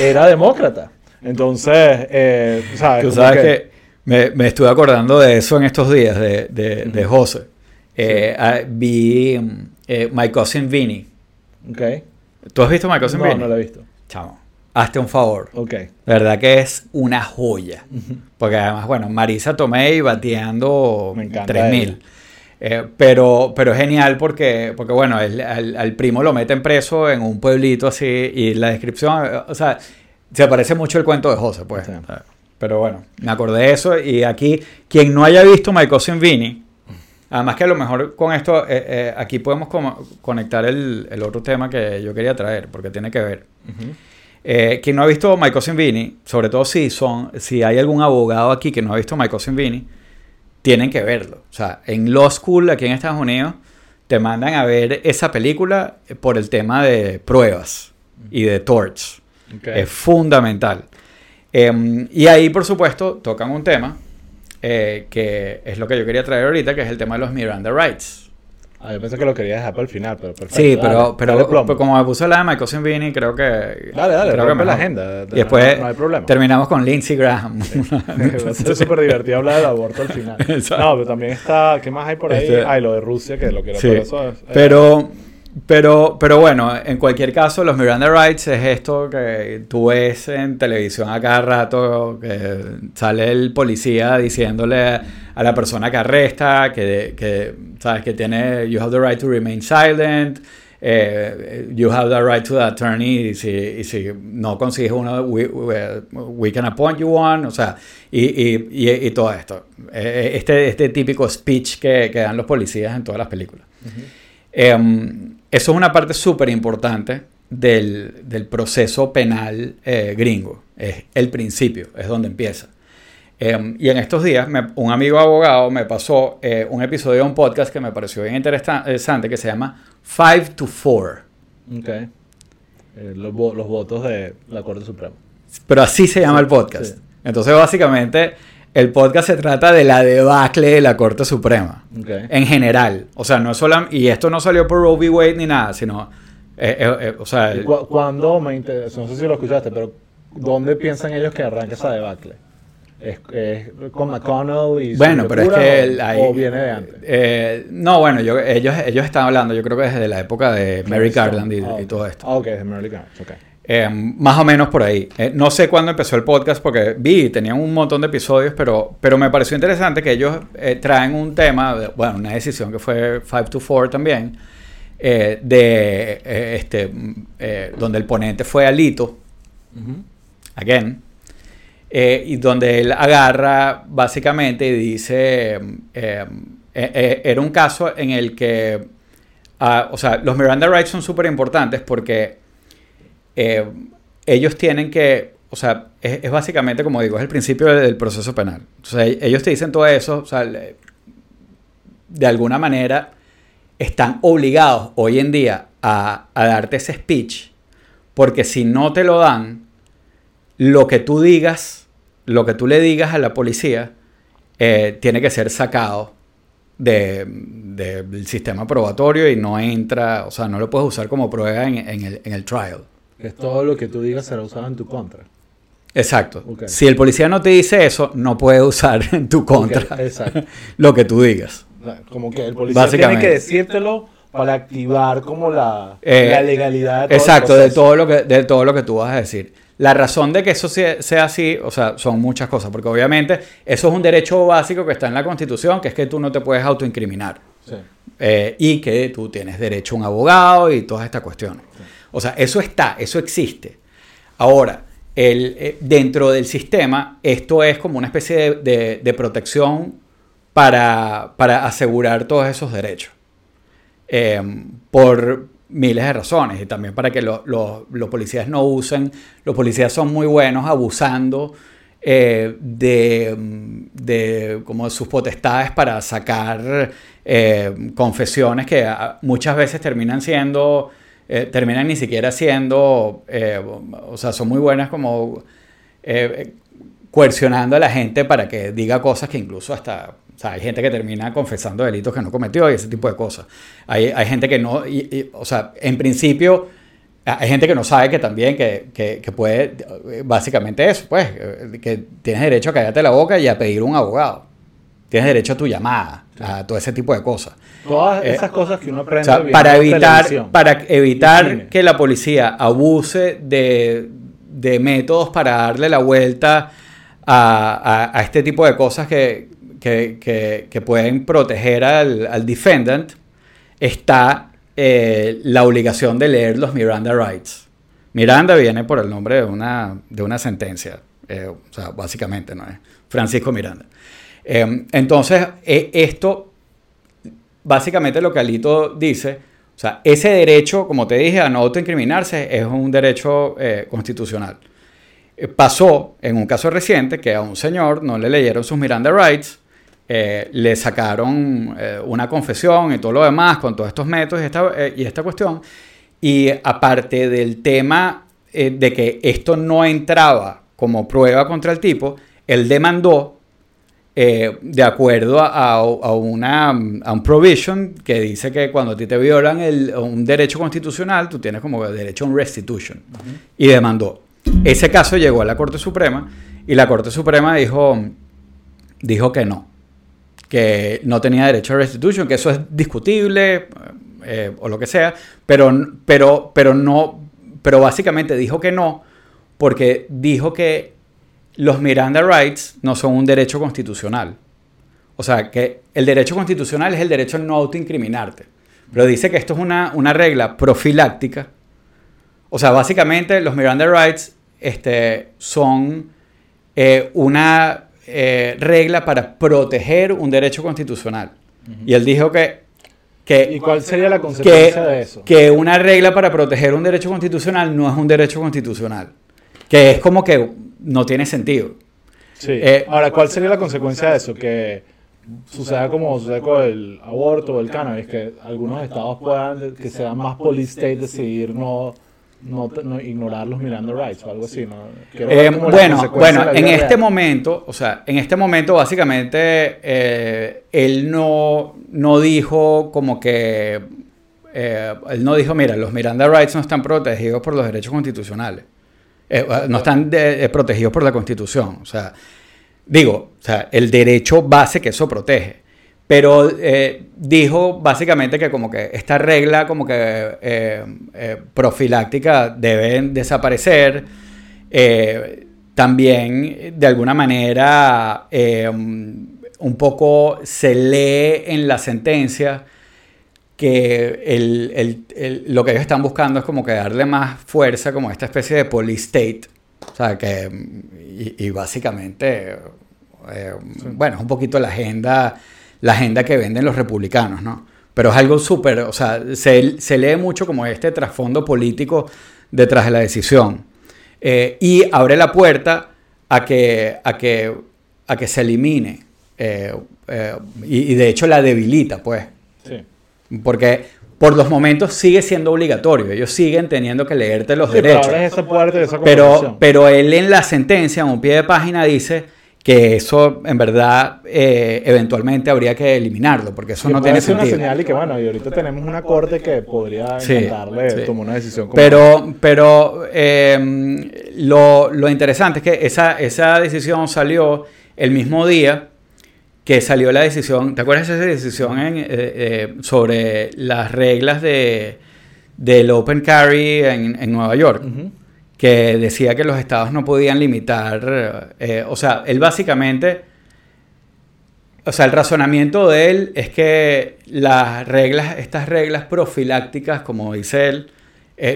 era demócrata. Entonces, eh, ¿sabes? Tú sabes que, me, me, estuve acordando de eso en estos días, de, de, de José. Eh, ah, vi eh, My Cousin Vinny. Okay. ¿Tú has visto My Cousin Vinny? No, no lo he visto. Chamo hazte un favor. Ok. verdad que es una joya. Porque además, bueno, Marisa Tomei bateando 3000. Eh, pero, pero es genial porque, porque bueno, al, primo lo meten preso en un pueblito así y la descripción, o sea, se parece mucho el cuento de José, pues. Pero bueno, me acordé de eso y aquí, quien no haya visto My Cousin Vinny, además que a lo mejor con esto, eh, eh, aquí podemos conectar el, el, otro tema que yo quería traer, porque tiene que ver. Eh, quien no ha visto My Cousin Vinny, sobre todo si, son, si hay algún abogado aquí que no ha visto My Cousin Vinny, tienen que verlo. O sea, en Law School aquí en Estados Unidos te mandan a ver esa película por el tema de pruebas y de torch. Es fundamental. Em, y ahí, por supuesto, tocan un tema eh, que es lo que yo quería traer ahorita, que es el tema de los Miranda Rights. Ah, yo pensé que lo quería dejar para el final, pero perfecto. Sí, pero, pero, como me puse la de Michael Vini, creo que. Dale, dale, creo que la agenda. Y después no, hay problema. terminamos con Lindsey Graham. es súper divertido hablar del aborto al final. No, pero también está. ¿Qué más hay por ahí? Este... Ah, lo de Rusia, que lo quiero sí. eso es, Pero. Pero, pero bueno, en cualquier caso, los Miranda Rights es esto que tú ves en televisión a cada rato, que sale el policía diciéndole a la persona que arresta, que, que sabes, que tiene, you have the right to remain silent, eh, you have the right to the attorney, y si, y si no consigues uno, we, we, can appoint you one, o sea, y, y, y, todo esto. Eh, este, este típico speech que, que, dan los policías en todas las películas. Eso es una parte súper importante del, del, proceso penal eh, gringo. Es el principio, es donde empieza. Em, y en estos días, un amigo abogado me pasó eh, un episodio de un podcast que me pareció bien interesante que se llama Five to Four. Ok. Eh, los, los, votos de la Corte Suprema. Pero así se llama el podcast. Entonces, básicamente, el podcast se trata de la debacle de la Corte Suprema. En general. O sea, no es solo... Y esto no salió por Roe v. Wade ni nada, sino... Eh, eh, eh, o sea... cuando me interesa, no sé si lo escuchaste, pero ¿dónde piensan ellos que arranque esa debacle? ¿Es, con McConnell y Bueno, pero es que... O, viene de antes? no, bueno, yo, ellos, ellos están hablando, yo creo que desde la época de Mary Garland y, y, todo esto. Ah, ok, de Mary Garland, ok. Eh, más o menos por ahí. Eh, no sé cuándo empezó el podcast porque vi, tenían un montón de episodios, pero, pero me pareció interesante que ellos eh, traen un tema, bueno, una decisión que fue 5 to 4 también, de este, donde el ponente fue Alito, again, y donde él agarra básicamente y dice, era un caso en el que, ah, o sea, los Miranda Rights son súper importantes porque eh, ellos tienen que, o sea, es, básicamente, como digo, es el principio del, proceso penal. Sea, ellos te dicen todo eso, o sea, de alguna manera están obligados hoy en día a, darte ese speech, porque si no te lo dan, lo que tú digas, lo que tú le digas a la policía, eh, tiene que ser sacado del sistema probatorio y no entra, o sea, no lo puedes usar como prueba en el trial. Es todo lo que tú digas será usado en tu contra. Exacto. Si el policía no te dice eso, no puede usar en tu contra lo que tú digas. Como que el policía tiene que decírtelo para activar como la, eh, legalidad. De exacto, de todo, lo que, de todo lo que tú vas a decir. La razón de que eso sea, así, o sea, son muchas cosas, porque obviamente eso es un derecho básico que está en la Constitución, que es que tú no te puedes autoincriminar. Eh, y que tú tienes derecho a un abogado y todas estas cuestiones. O sea, eso está, eso existe. Ahora, el, eh, dentro del sistema, esto es como una especie de, protección para, asegurar todos esos derechos. Eh, por miles de razones y también para que los policías no usen, los policías son muy buenos abusando eh, de, como sus potestades para sacar confesiones que muchas veces terminan siendo eh, terminan ni siquiera siendo, eh, o sea, son muy buenas como eh, coercionando a la gente para que diga cosas que incluso hasta, o sea, hay gente que termina confesando delitos que no cometió y ese tipo de cosas. Hay, hay gente que no, o sea, en principio, hay gente que no sabe que también, que, que, que, puede, básicamente eso, pues, que tienes derecho a callarte la boca y a pedir un abogado. Tienes derecho a tu llamada, a todo ese tipo de cosas. Todas eh, esas cosas que uno aprende. O sea, para evitar, para evitar que la policía abuse de, de, métodos para darle la vuelta a, a, este tipo de cosas que, que, que, pueden proteger al, al defendant, está eh, la obligación de leer los Miranda Rights. Miranda viene por el nombre de una, de una sentencia, eh, o sea, básicamente, ¿no es? Francisco Miranda. Em, entonces, e, esto, básicamente lo que Alito dice, o sea, ese derecho, como te dije, a no autoincriminarse es un derecho eh, constitucional. Eh, pasó en un caso reciente que a un señor no le leyeron sus Miranda Rights, eh, le sacaron una confesión y todo lo demás con todos estos métodos y esta, y esta cuestión. Y aparte del tema de que esto no entraba como prueba contra el tipo, él demandó eh, de acuerdo a, una, a un provision que dice que cuando a ti te violan el, un derecho constitucional, tú tienes como derecho a un restitution. Y demandó. Ese caso llegó a la Corte Suprema y la Corte Suprema dijo, dijo que no, que no tenía derecho a restitution, que eso es discutible eh, o lo que sea, pero, pero, pero no, pero básicamente dijo que no porque dijo que los Miranda Rights no son un derecho constitucional. O sea, que el derecho constitucional es el derecho a no autoincriminarte. Pero dice que esto es una, una regla profiláctica. O sea, básicamente los Miranda Rights este, son eh, una eh, regla para proteger un derecho constitucional. Y él dijo que, que... ¿Y cuál sería la consecuencia de eso? Que una regla para proteger un derecho constitucional no es un derecho constitucional. Que es como que no tiene sentido. Sí. Eh, Ahora, ¿cuál sería la consecuencia de eso? Que suceda como sucede con el aborto o el cannabis, que algunos estados puedan, que sea más police state, decidir no, no, ignorar los Miranda Rights o algo así. ¿no? Eh, bueno, bueno en este momento, o sea, en este momento básicamente eh, él no, no dijo como que, él no dijo, mira, los Miranda Rights no están protegidos por los derechos constitucionales. Eh, no están eh, protegidos por la Constitución. O sea, digo, o sea, el derecho base que eso protege. Pero eh, dijo básicamente que como que esta regla como que profiláctica deben desaparecer. también de alguna manera un poco se lee en la sentencia que el, lo que ellos están buscando es como que darle más fuerza como esta especie de police state. O sea, que, y, básicamente, eh, bueno, es un poquito la agenda, la agenda que venden los republicanos, ¿no? Pero es algo súper, o sea, se, se, lee mucho como este trasfondo político detrás de la decisión. Eh, y abre la puerta a que, a que, a que se elimine eh, eh, y, de hecho la debilita, pues. Sí. Porque por los momentos sigue siendo obligatorio. Ellos siguen teniendo que leerte los derechos. Pero, pero, él en la sentencia, en un pie de página, dice que eso en verdad eh, eventualmente habría que eliminarlo, porque eso no tiene sentido. una señal y que bueno, y ahorita tenemos una corte que podría darle tomar una decisión. Como pero pero em, lo, lo, interesante es que esa, esa decisión salió el mismo día que salió la decisión, ¿te acuerdas de esa decisión en, eh, eh, sobre las reglas de, del Open Carry en, en Nueva York? que decía que los estados no podían limitar, eh, o sea, él básicamente, o sea, el razonamiento de él es que las reglas, estas reglas profilácticas, como dice él,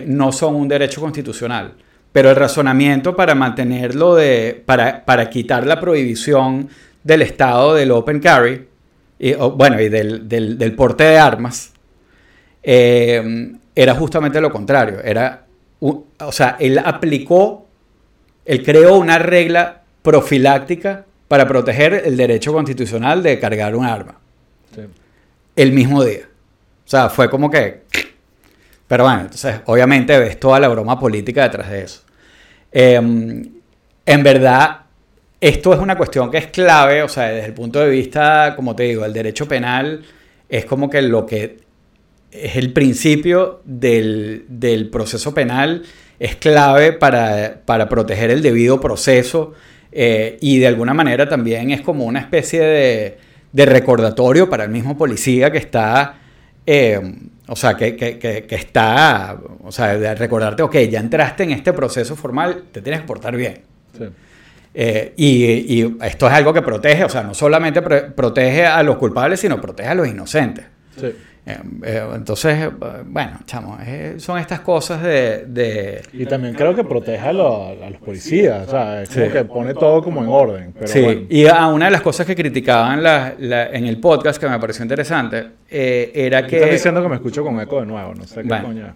no son un derecho constitucional. Pero el razonamiento para mantenerlo de, para, para quitar la prohibición del estado del open carry, y, bueno, y del, del, porte de armas, eh, era justamente lo contrario, era o sea, él aplicó, él creó una regla profiláctica para proteger el derecho constitucional de cargar un arma. El mismo día. O sea, fue como que... Pero bueno, entonces obviamente ves toda la broma política detrás de eso. Em, en verdad, esto es una cuestión que es clave, o sea, desde el punto de vista, como te digo, el derecho penal es como que lo que es el principio del, proceso penal, es clave para, proteger el debido proceso eh, y de alguna manera también es como una especie de, recordatorio para el mismo policía que está, eh, o sea, que, está, o sea, de recordarte, ok, ya entraste en este proceso formal, te tienes que portar bien. Eh, y, y, esto es algo que protege, o sea, no solamente protege a los culpables, sino protege a los inocentes. Sí. Eh, eh, entonces, bueno, chamo, eh, son estas cosas de, Y también creo que protege a, los, policías, o sea, es como que pone todo como en orden. sí, y a una de las cosas que criticaban en el podcast que me pareció interesante era que... Estás diciendo que me escucho con eco de nuevo, no sé qué coño.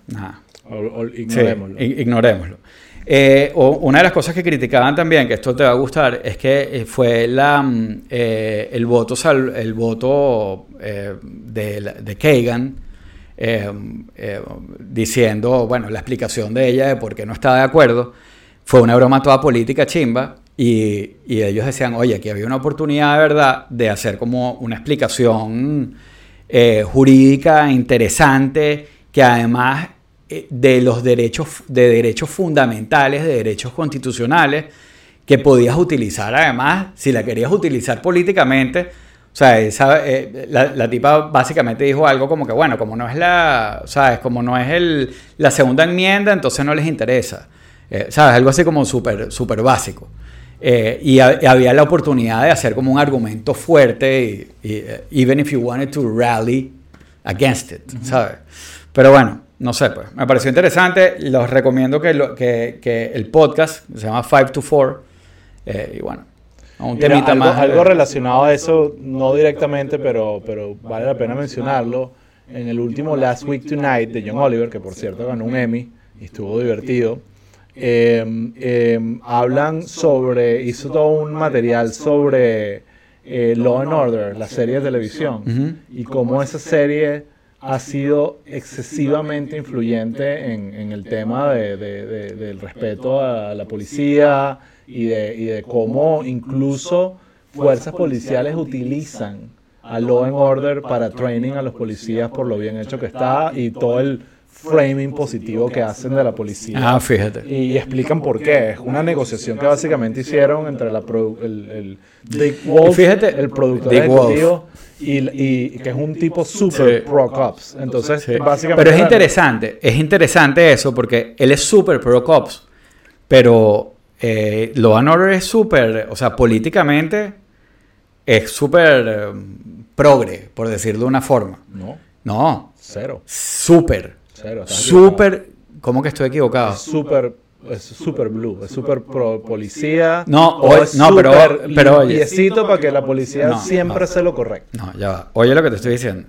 ignorémoslo. ignorémoslo. Eh, una de las cosas que criticaban también, que esto te va a gustar, es que eh, fue mm, eh, el voto, el voto de, Kagan diciendo, bueno, la explicación de ella de por qué no estaba de acuerdo, fue una broma toda política chimba. Y, y ellos decían, oye, aquí había una oportunidad de verdad de hacer como una explicación jurídica interesante que además de los derechos, de derechos fundamentales, de derechos constitucionales, que podías utilizar además, si la querías utilizar políticamente. O sea, eh, la, tipa básicamente dijo algo como que, bueno, como no es la, ¿sabes? Como no es el, la segunda enmienda, entonces no les interesa. Eh, ¿Sabes? Algo así como súper super básico. y, había la oportunidad de hacer como un argumento fuerte, y, even if you wanted to rally against it, ¿sabes? Pero bueno, no sé, pues me pareció interesante. Los recomiendo que, lo, que, que el podcast se llama 5 to 4. Eh, y bueno, un temita algo, más. Algo relacionado a eso, no directamente, pero, pero vale la pena mencionarlo. En el último Last Week Tonight de John Oliver, que por cierto ganó un Emmy y estuvo divertido. Em, em, hablan sobre, hizo todo un material sobre eh, Law and Order, la serie de televisión, y cómo esa serie ha sido excesivamente influyente en, el tema del respeto a la policía y de, cómo incluso fuerzas policiales utilizan a Law and Order para training a los policías por lo bien hecho que está y todo el framing positivo que hacen de la policía. Ah, fíjate. Y, explican por qué. Es una negociación que básicamente hicieron entre la el, Dick Wolf, el productor ejecutivo, y, que es un tipo super pro cops. Entonces, básicamente. Pero es interesante, es interesante eso porque él es super pro cops, pero eh, Law and Order es súper, o sea, políticamente es súper eh, progre, por decirlo de una forma. No. No. Cero. Súper. Súper. ¿Cómo que estoy equivocado? Súper es super blue, es super pro policía. No, no pero, pero oye. para que la policía siempre hace lo correcto. No, ya va. Oye lo que te estoy diciendo.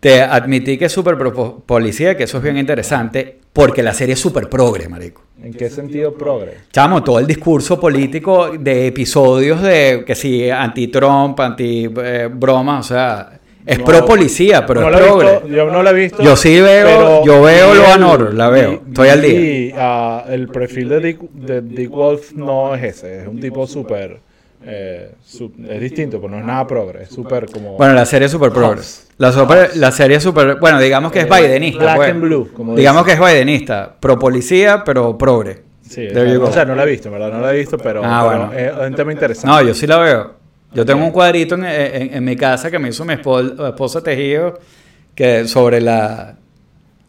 Te admití que es super pro policía, que eso es bien interesante, porque la serie es súper progre, marico. ¿En qué sentido progre? Chamo, todo el discurso político de episodios de que si anti-Trump, anti-broma, o sea, es pro policía, pero es progre. yo no la he visto. Yo sí veo, yo veo lo Anor, la veo. Estoy al día. Y el perfil de Dick, de Dick Wolf no es ese, es un tipo súper eh, es distinto, pues no es nada progre, es súper como... Bueno, la serie es súper progre. La, la serie es súper... Bueno, digamos que es eh, bidenista. Black pues. and Blue, como Digamos que es bidenista, pro policía, pero progre. Sí, o sea, no la he visto, ¿verdad? No la he visto, pero, ah, bueno. es un tema interesante. No, yo sí la veo. Yo tengo un cuadrito en, en, mi casa que me hizo mi esposa, tejido que sobre la,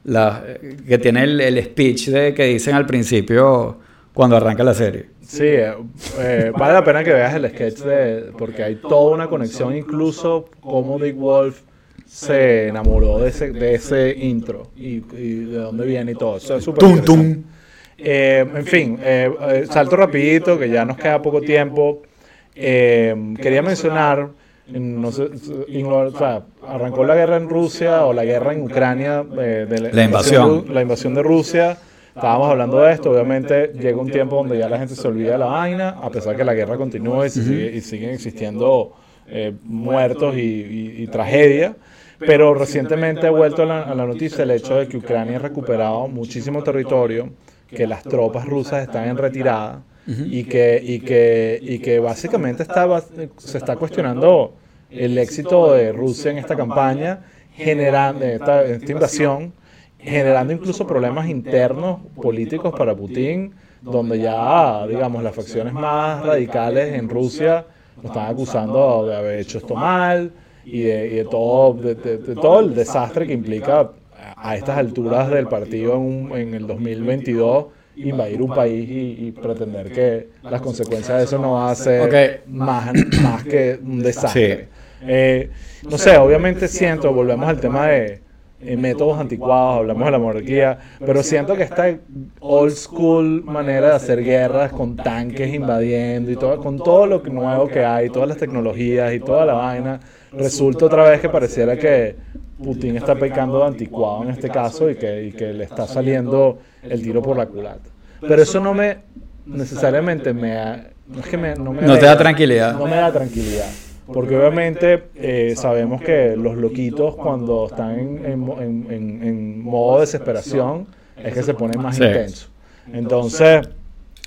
la que tiene el, el speech de que dicen al principio cuando arranca la serie. Sí, eh, eh, vale la pena que veas el sketch de, porque hay toda una conexión, incluso cómo Dick Wolf se enamoró de ese, de ese intro y, de dónde viene y todo. Eso es súper eh, en fin, salto rapidito, que ya nos queda poco tiempo. Quería mencionar, no sé, arrancó la guerra en Rusia o la guerra en Ucrania, de la, invasión. la invasión de Rusia. Estábamos hablando de esto, obviamente llega un tiempo donde ya la gente se olvida de la vaina, a pesar que la guerra continúa y, siguen existiendo eh, muertos y, tragedia. Pero recientemente ha vuelto a la, noticia el hecho de que Ucrania ha recuperado muchísimo territorio, que las tropas rusas están en retirada y, que, y, que, y que básicamente se está cuestionando el éxito de Rusia en esta campaña, generando esta invasión generando incluso problemas internos políticos para Putin, donde ya, digamos, las facciones más radicales en Rusia lo están acusando de haber hecho esto mal y de, todo, todo el desastre que implica a estas alturas del partido en, el 2022 invadir un país y, pretender que las consecuencias de eso no va a ser más, más que un desastre. Eh, no sé, obviamente siento, volvemos al tema de métodos anticuados, hablamos de la monarquía, pero siento que esta old school manera de hacer guerras con tanques invadiendo y todo, con todo lo nuevo que hay, todas las tecnologías y toda la vaina, resulta otra vez que pareciera que Putin está pecando de anticuado en este caso. y que, y que le está saliendo el tiro por la culata. Pero eso no me necesariamente me, no es que me, no, me no te da tranquilidad. No me da tranquilidad. Porque obviamente eh, sabemos que los loquitos cuando están en, modo desesperación es que se ponen más intensos. Entonces,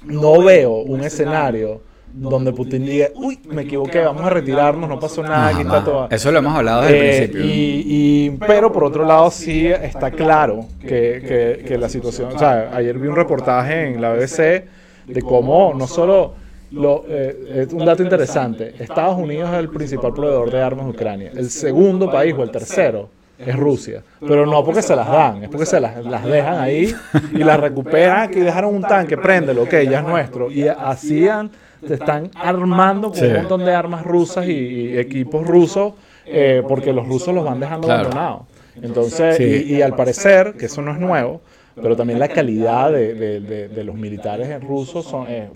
no veo un escenario donde Putin diga, uy, me equivoqué, vamos a retirarnos, no pasó nada, aquí está todo. Eso lo hemos hablado desde el eh, principio. Y, pero por otro lado sí está claro que, que la situación, o sea, ayer vi un reportaje en la BBC de cómo no solo lo, eh, un dato interesante, Estados Unidos es el principal proveedor de armas de Ucrania. El segundo país o el tercero es Rusia. Pero no porque se las dan, es porque se las, las dejan ahí y las recuperan. Que dejaron un tanque, préndelo, ok, ya es nuestro. Y así se están armando con un montón de armas rusas y, equipos rusos eh, porque los rusos los van dejando abandonados. Entonces, y, al parecer, que eso no es nuevo, pero también la calidad de, de, los militares rusos son, es,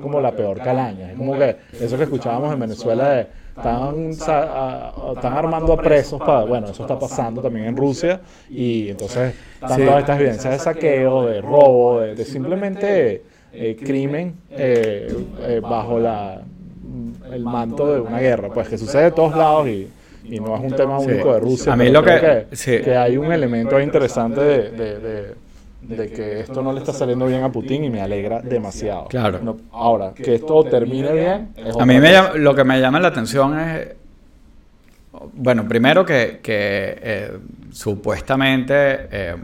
como la peor calaña. Es como que eso que escuchábamos en Venezuela de están, están armando a presos para, bueno, eso está pasando también en Rusia y entonces están todas estas evidencias de saqueo, de robo, de, simplemente eh, crimen eh, eh, bajo la, el manto de una guerra, pues que sucede de todos lados y y no es un tema único de Rusia. A mí lo que, que, hay un elemento interesante de, de que esto no le está saliendo bien a Putin y me alegra demasiado. Claro. ahora, que esto termine bien. a mí me lo que me llama la atención es, bueno, primero que, que eh, supuestamente eh,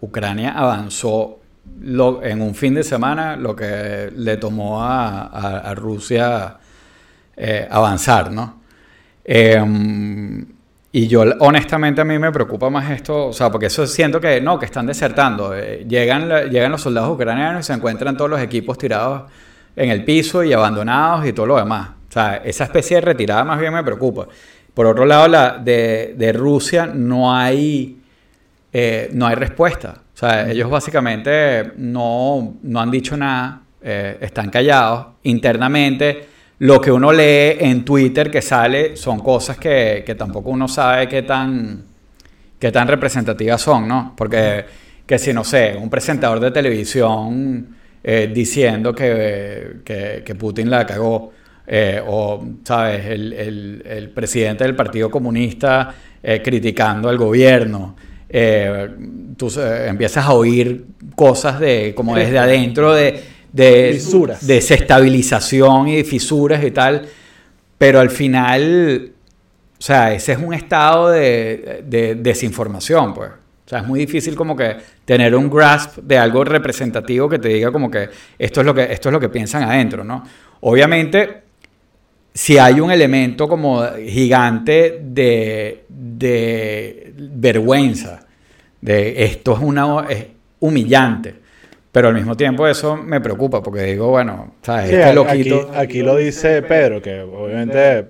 Ucrania avanzó lo, en un fin de semana lo que le tomó a, Rusia eh, avanzar, ¿no? Y yo, honestamente, a mí me preocupa más esto, o sea, porque eso siento que no, que están desertando. Eh, llegan, llegan los soldados ucranianos y se encuentran todos los equipos tirados en el piso y abandonados y todo lo demás. O sea, esa especie de retirada más bien me preocupa. Por otro lado, la de, de Rusia no hay, eh, no hay respuesta. O sea, ellos básicamente no, no han dicho nada, eh, están callados internamente lo que uno lee en Twitter que sale son cosas que, tampoco uno sabe qué tan, qué tan representativas son, ¿no? Porque que si no sé, un presentador de televisión eh, diciendo que, que, Putin la cagó, eh, o, ¿sabes?, el, el, el, presidente del Partido Comunista criticando al gobierno. Tú empiezas a oír cosas de como desde adentro de, de desestabilización y fisuras y tal, pero al final, o sea, ese es un estado de, de desinformación, pues. O sea, es muy difícil como que tener un grasp de algo representativo que te diga como que esto es lo que, esto es lo que piensan adentro, ¿no? Obviamente, si hay un elemento como gigante de, de vergüenza, de esto es, una, es humillante, pero al mismo tiempo eso me preocupa porque digo, bueno, ¿sabes? este loquito... aquí, aquí, lo dice Pedro, que obviamente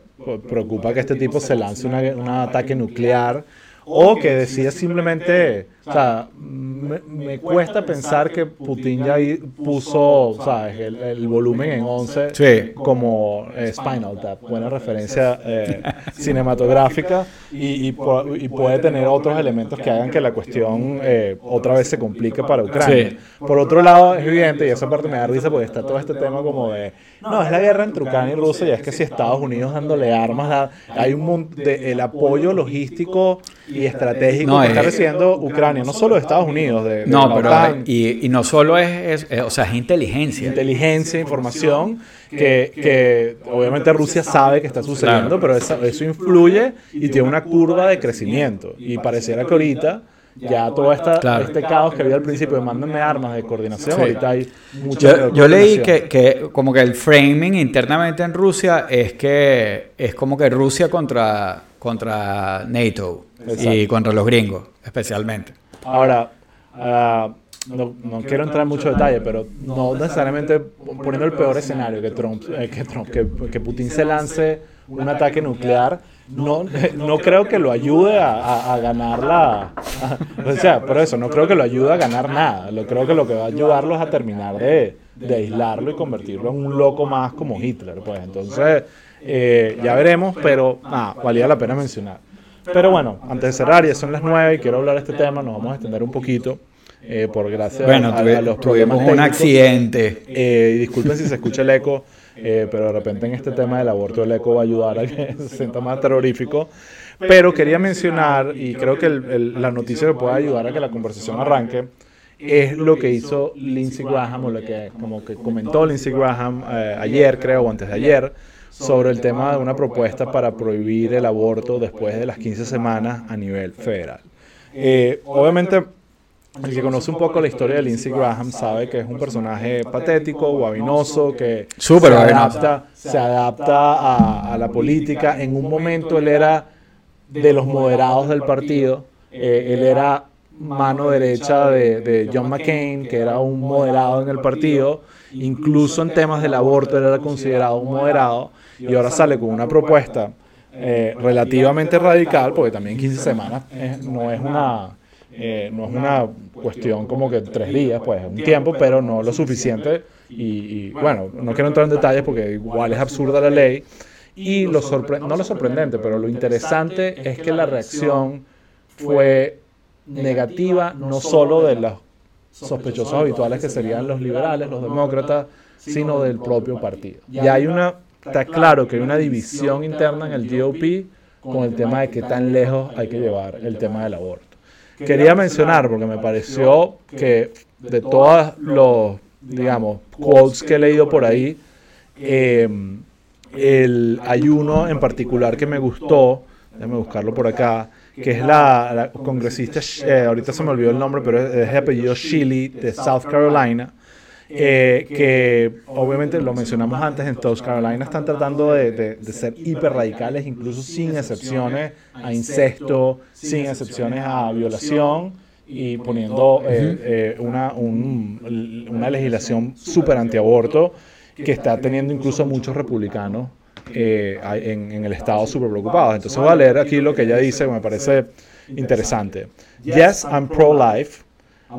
preocupa que este tipo se lance un ataque nuclear o que decía simplemente, o sea, me, cuesta pensar que Putin ya puso, ¿sabes? El, el volumen en 11 como eh, Spinal Tap, buena referencia eh, cinematográfica, y, y, puede tener otros elementos que hagan que la cuestión eh, otra vez se complique para Ucrania. Por otro lado, es evidente, y esa parte me da risa porque está todo este tema como de, no, es la guerra entre Ucrania y Rusia, y es que si Estados Unidos dándole armas, hay un de, el apoyo logístico y estratégico que está recibiendo Ucrania, no solo de Estados Unidos, de, no, pero y, y, no solo es, o sea, es inteligencia. Inteligencia, información, que, que obviamente Rusia sabe que está sucediendo, pero eso, eso influye y tiene una curva de crecimiento. Y pareciera que ahorita ya todo esta, este caos que había al principio de mándenme armas de coordinación, ahorita hay mucha Yo, yo leí que, que, como que el framing internamente en Rusia es que es como que Rusia contra, contra NATO y contra los gringos, especialmente. Ahora, uh, no, no, quiero entrar en mucho detalle, pero no necesariamente poniendo el peor escenario, que Trump, eh, que, Trump que, que, Putin se lance un ataque nuclear, no, no creo que lo ayude a, a, ganar la... o sea, por eso, no creo que lo ayude a ganar nada. Lo, creo que lo que va a ayudarlo es a terminar de, de aislarlo y convertirlo en un loco más como Hitler. Pues entonces, eh, ya veremos, pero ah, valía la pena mencionar. Pero bueno, antes de cerrar, ya son las nueve y quiero hablar de este tema, nos vamos a extender un poquito. Eh, por gracias a, los problemas un accidente. Eh, disculpen si se escucha el eco, eh, pero de repente en este tema del aborto el eco va a ayudar a que se sienta más terrorífico. Pero quería mencionar, y creo que la noticia que puede ayudar a que la conversación arranque, es lo que hizo Lindsey Graham, o lo que como que comentó Lindsey Graham ayer, creo, o antes de ayer, sobre el tema de una propuesta para prohibir el aborto después de las 15 semanas a nivel federal. obviamente el que conoce un poco la historia de Lindsey Graham sabe que es un personaje patético, guabinoso, que se adapta, se adapta a, la política. En un momento él era de los moderados del partido, eh, él era mano derecha de, John McCain, que era un moderado en el partido, incluso en temas del aborto él era considerado un moderado, y ahora sale con una propuesta eh, relativamente radical, porque también 15 semanas no es una eh, no es una cuestión como que tres días, pues un tiempo, pero no lo suficiente. Y, bueno, no quiero entrar en detalles porque igual es absurda la ley. Y lo no lo sorprendente, pero lo interesante es que la reacción fue negativa no solo de los sospechosos habituales que serían los liberales, los demócratas, sino del propio partido. Y hay una, está claro que hay una división interna en el GOP con el tema de qué tan lejos hay que llevar el tema del aborto. Quería mencionar, porque me pareció que de todos los, digamos, quotes que he leído por ahí, em, el, hay uno en particular que me gustó, déjame buscarlo por acá, que es la, congresista, eh, ahorita se me olvidó el nombre, pero es, de apellido Shiley de South Carolina, eh, que obviamente lo mencionamos antes, en South Carolina están tratando de, de, ser hiper radicales, incluso sin excepciones a incesto, sin excepciones a violación y poniendo eh, eh, una, una legislación súper antiaborto que está teniendo incluso muchos republicanos en, en, el estado súper preocupados. Entonces voy a leer aquí lo que ella dice, que me parece interesante. Yes, I'm pro-life.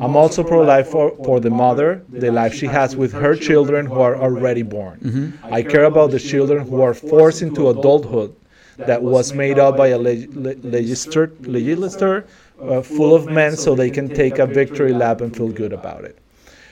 I'm also pro life for, for the mother, the life she has with her children who are already born. Mm-hmm. I care about the children who are forced into adulthood that was made up by a leg- legislature, legislature uh, full of men so they can take a victory lap and feel good about it.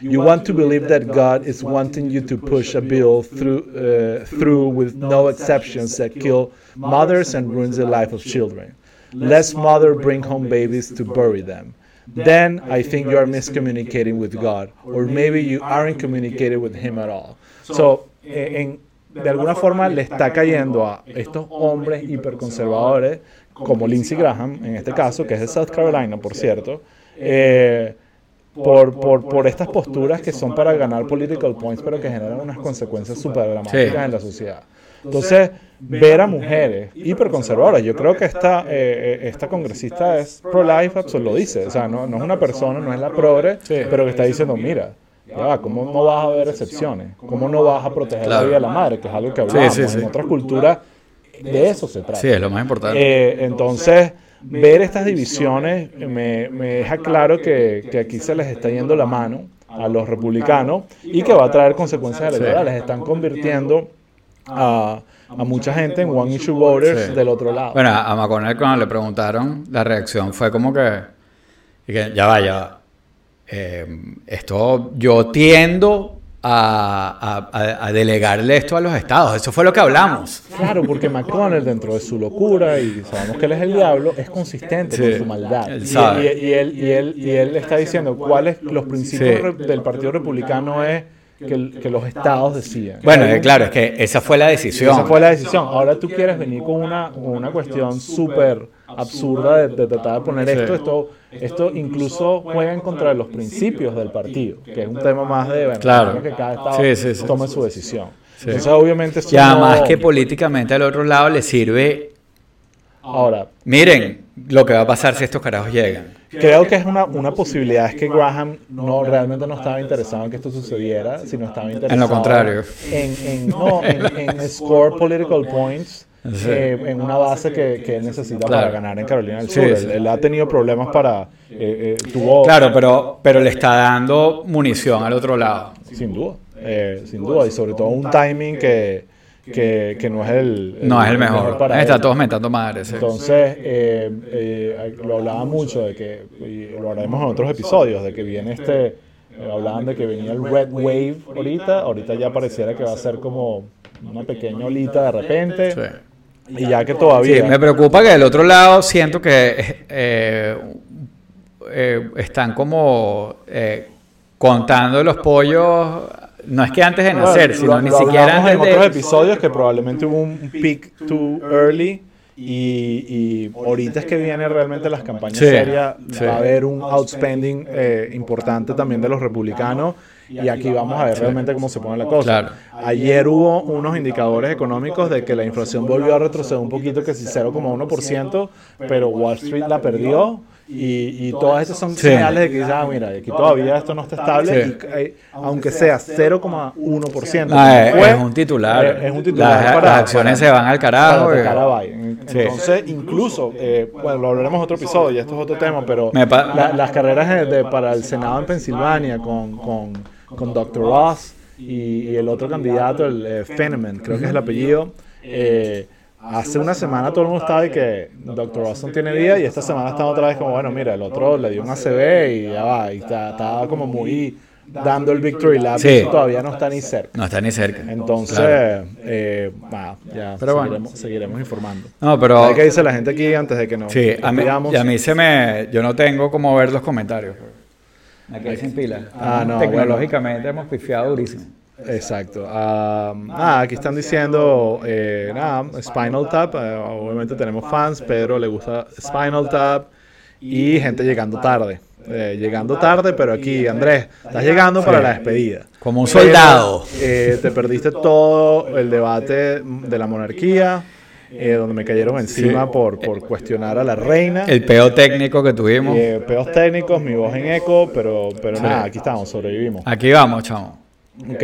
You want to believe that God is wanting you to push a bill through, uh, through with no exceptions that kill mothers and ruins the life of children. Less mother bring home babies to bury them. Then I think you are miscommunicating with God, or maybe you aren't communicating with Him at all. So, en, de alguna forma le está cayendo a estos hombres hiperconservadores, como Lindsey Graham, en este caso, que es de South Carolina, por cierto, eh, por, por, por, estas posturas que son para ganar political points, pero que generan unas consecuencias súper dramáticas en la sociedad. Entonces, ver a mujeres hiperconservadoras, yo creo que esta, eh, eh, esta congresista es pro-life, lo dice, o sea, no, no, es una persona, no es la progre, pero que está diciendo, mira, ya ¿cómo no vas a ver excepciones? ¿Cómo no vas a proteger la vida de la madre? Que es algo que hablamos. en otras culturas de eso se trata. Sí, es lo más importante. Eh, entonces, ver estas divisiones me, me deja claro que, que, aquí se les está yendo la mano a los republicanos y que va a traer consecuencias electorales. Están convirtiendo a, a mucha gente en one issue voters del otro lado. Bueno, a McConnell cuando le preguntaron, la reacción fue como que, que ya vaya, eh, esto yo tiendo a, a, delegarle esto a los estados. Eso fue lo que hablamos. Claro, porque McConnell, dentro de su locura, y sabemos que él es el diablo, es consistente con su maldad. y, y, él, y, él, y él está diciendo cuáles los principios del Partido Republicano es que, los estados decían. Bueno, eh, claro, es que esa fue la decisión. Esa fue la decisión. Ahora tú quieres venir con una, una cuestión súper absurda de, tratar de poner esto, esto, esto incluso juega en contra de los principios del partido, que es un tema más de bueno, claro. que cada estado tome su decisión. Entonces, obviamente, y además que políticamente al otro lado le sirve. Ahora, miren lo que va a pasar si estos carajos llegan. Creo que es una, una posibilidad, es que Graham no realmente no estaba interesado en que esto sucediera, sino estaba interesado en lo contrario. En, en no, en, score political points. Eh, en una base que, que él necesita para ganar en Carolina del Sur. Él, ha tenido problemas para... Eh, eh, tuvo, claro, pero, pero le está dando munición al otro lado. Sin duda, sin duda. Y sobre todo un timing que, que, que no es el, no es el mejor, para está todos mentando madres entonces eh, eh, lo hablaba mucho de que y lo haremos en otros episodios de que viene este eh, hablaban de que venía el red wave ahorita ahorita ya pareciera que va a ser como una pequeña olita de repente y ya que todavía sí, me preocupa que del otro lado siento que están como contando los pollos no es que antes de nacer, sino ni siquiera antes en otros episodios que probablemente hubo un peak too early y, y, ahorita es que vienen realmente las campañas serias. Va a haber un outspending eh, importante también de los republicanos. Y aquí vamos a ver realmente cómo se pone la cosa. Ayer hubo unos indicadores económicos de que la inflación volvió a retroceder un poquito, que sí 0,1%, pero Wall Street la perdió. Y, y todas esas son señales de que ah, mira, aquí todavía esto no está estable, y, eh, aunque sea 0,1%. Ah, es, un titular. Es, un titular las, las acciones se van al carajo. Entonces, incluso, eh, bueno, lo hablaremos en otro episodio, y esto es otro tema, pero las carreras de, para el Senado en Pensilvania con, con, con Dr. Ross y, el otro candidato, el eh, Feneman, creo que es el apellido. Eh, Hace una semana todo el mundo estaba de que Dr. Watson tiene vida y esta semana está otra vez como, bueno, mira, el otro le dio un ACB y ya va, y estaba como muy dando el victory lap y todavía no está ni cerca. No está ni cerca. Entonces, eh, ya pero seguiremos, seguiremos, informando. No, pero... ¿Qué dice la gente aquí antes de que nos Sí, a mí, y a mí se me... Yo no tengo como ver los comentarios. Me quedé sin pila. Ah, no, Tecnológicamente hemos pifiado durísimo. Exacto. ah, aquí están diciendo, eh, nada, Spinal Tap. Eh, obviamente tenemos fans. Pedro le gusta Spinal Tap. Y gente llegando tarde. Eh, llegando tarde, pero aquí, Andrés, estás llegando para la despedida. Como un soldado. te perdiste todo el debate de la monarquía. donde me cayeron encima por, por cuestionar a la reina. El peo técnico que tuvimos. peos técnicos, mi voz en eco, pero, pero nada, aquí estamos, sobrevivimos. Aquí vamos, chamo. Ok.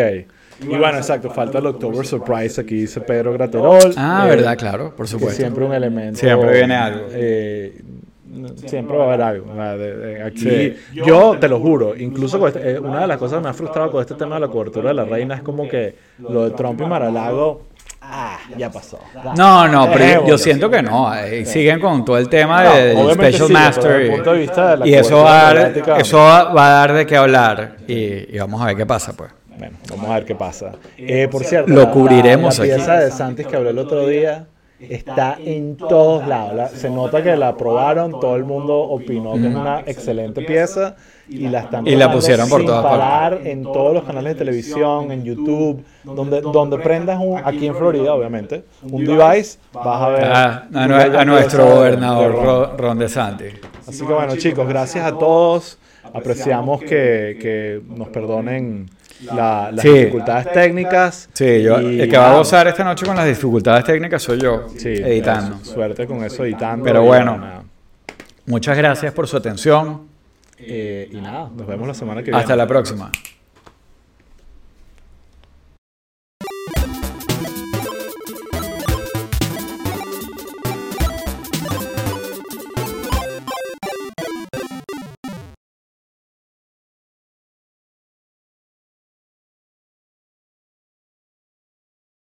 Y bueno, exacto, falta el October Surprise, aquí dice Pedro Graterol. Ah, eh, verdad, claro, por supuesto. siempre un elemento. Siempre viene algo. Eh, siempre va a haber algo. Aquí, yo te lo juro, incluso este, eh, una de las cosas que me ha frustrado con este tema de la cobertura de la reina es como que lo de Trump y Maralago, ah, ya pasó. No, no, pero yo, siento que no. siguen con todo el tema del Special Master. y, eso, va a dar, eso va a dar de qué hablar. Y, vamos a ver qué pasa, pues. Bueno, vamos a ver qué pasa. Eh, por cierto, lo cubriremos la, la pieza de Santis que hablé el otro día está en todos lados. se nota que la aprobaron, todo el mundo opinó que es una excelente pieza y la están y la pusieron por todas partes. en todos los canales de televisión, en YouTube, donde, donde prendas un, aquí en Florida, obviamente, un device, vas a ver ah, a, nuestro gobernador Ron, DeSantis. Así que bueno, chicos, gracias a todos. Apreciamos que, que nos perdonen las dificultades técnicas. Sí, yo, el que va a gozar esta noche con las dificultades técnicas soy yo, editando. Suerte con eso editando. Pero bueno, muchas gracias por su atención. Eh, y nada, nos vemos la semana que viene. Hasta la próxima.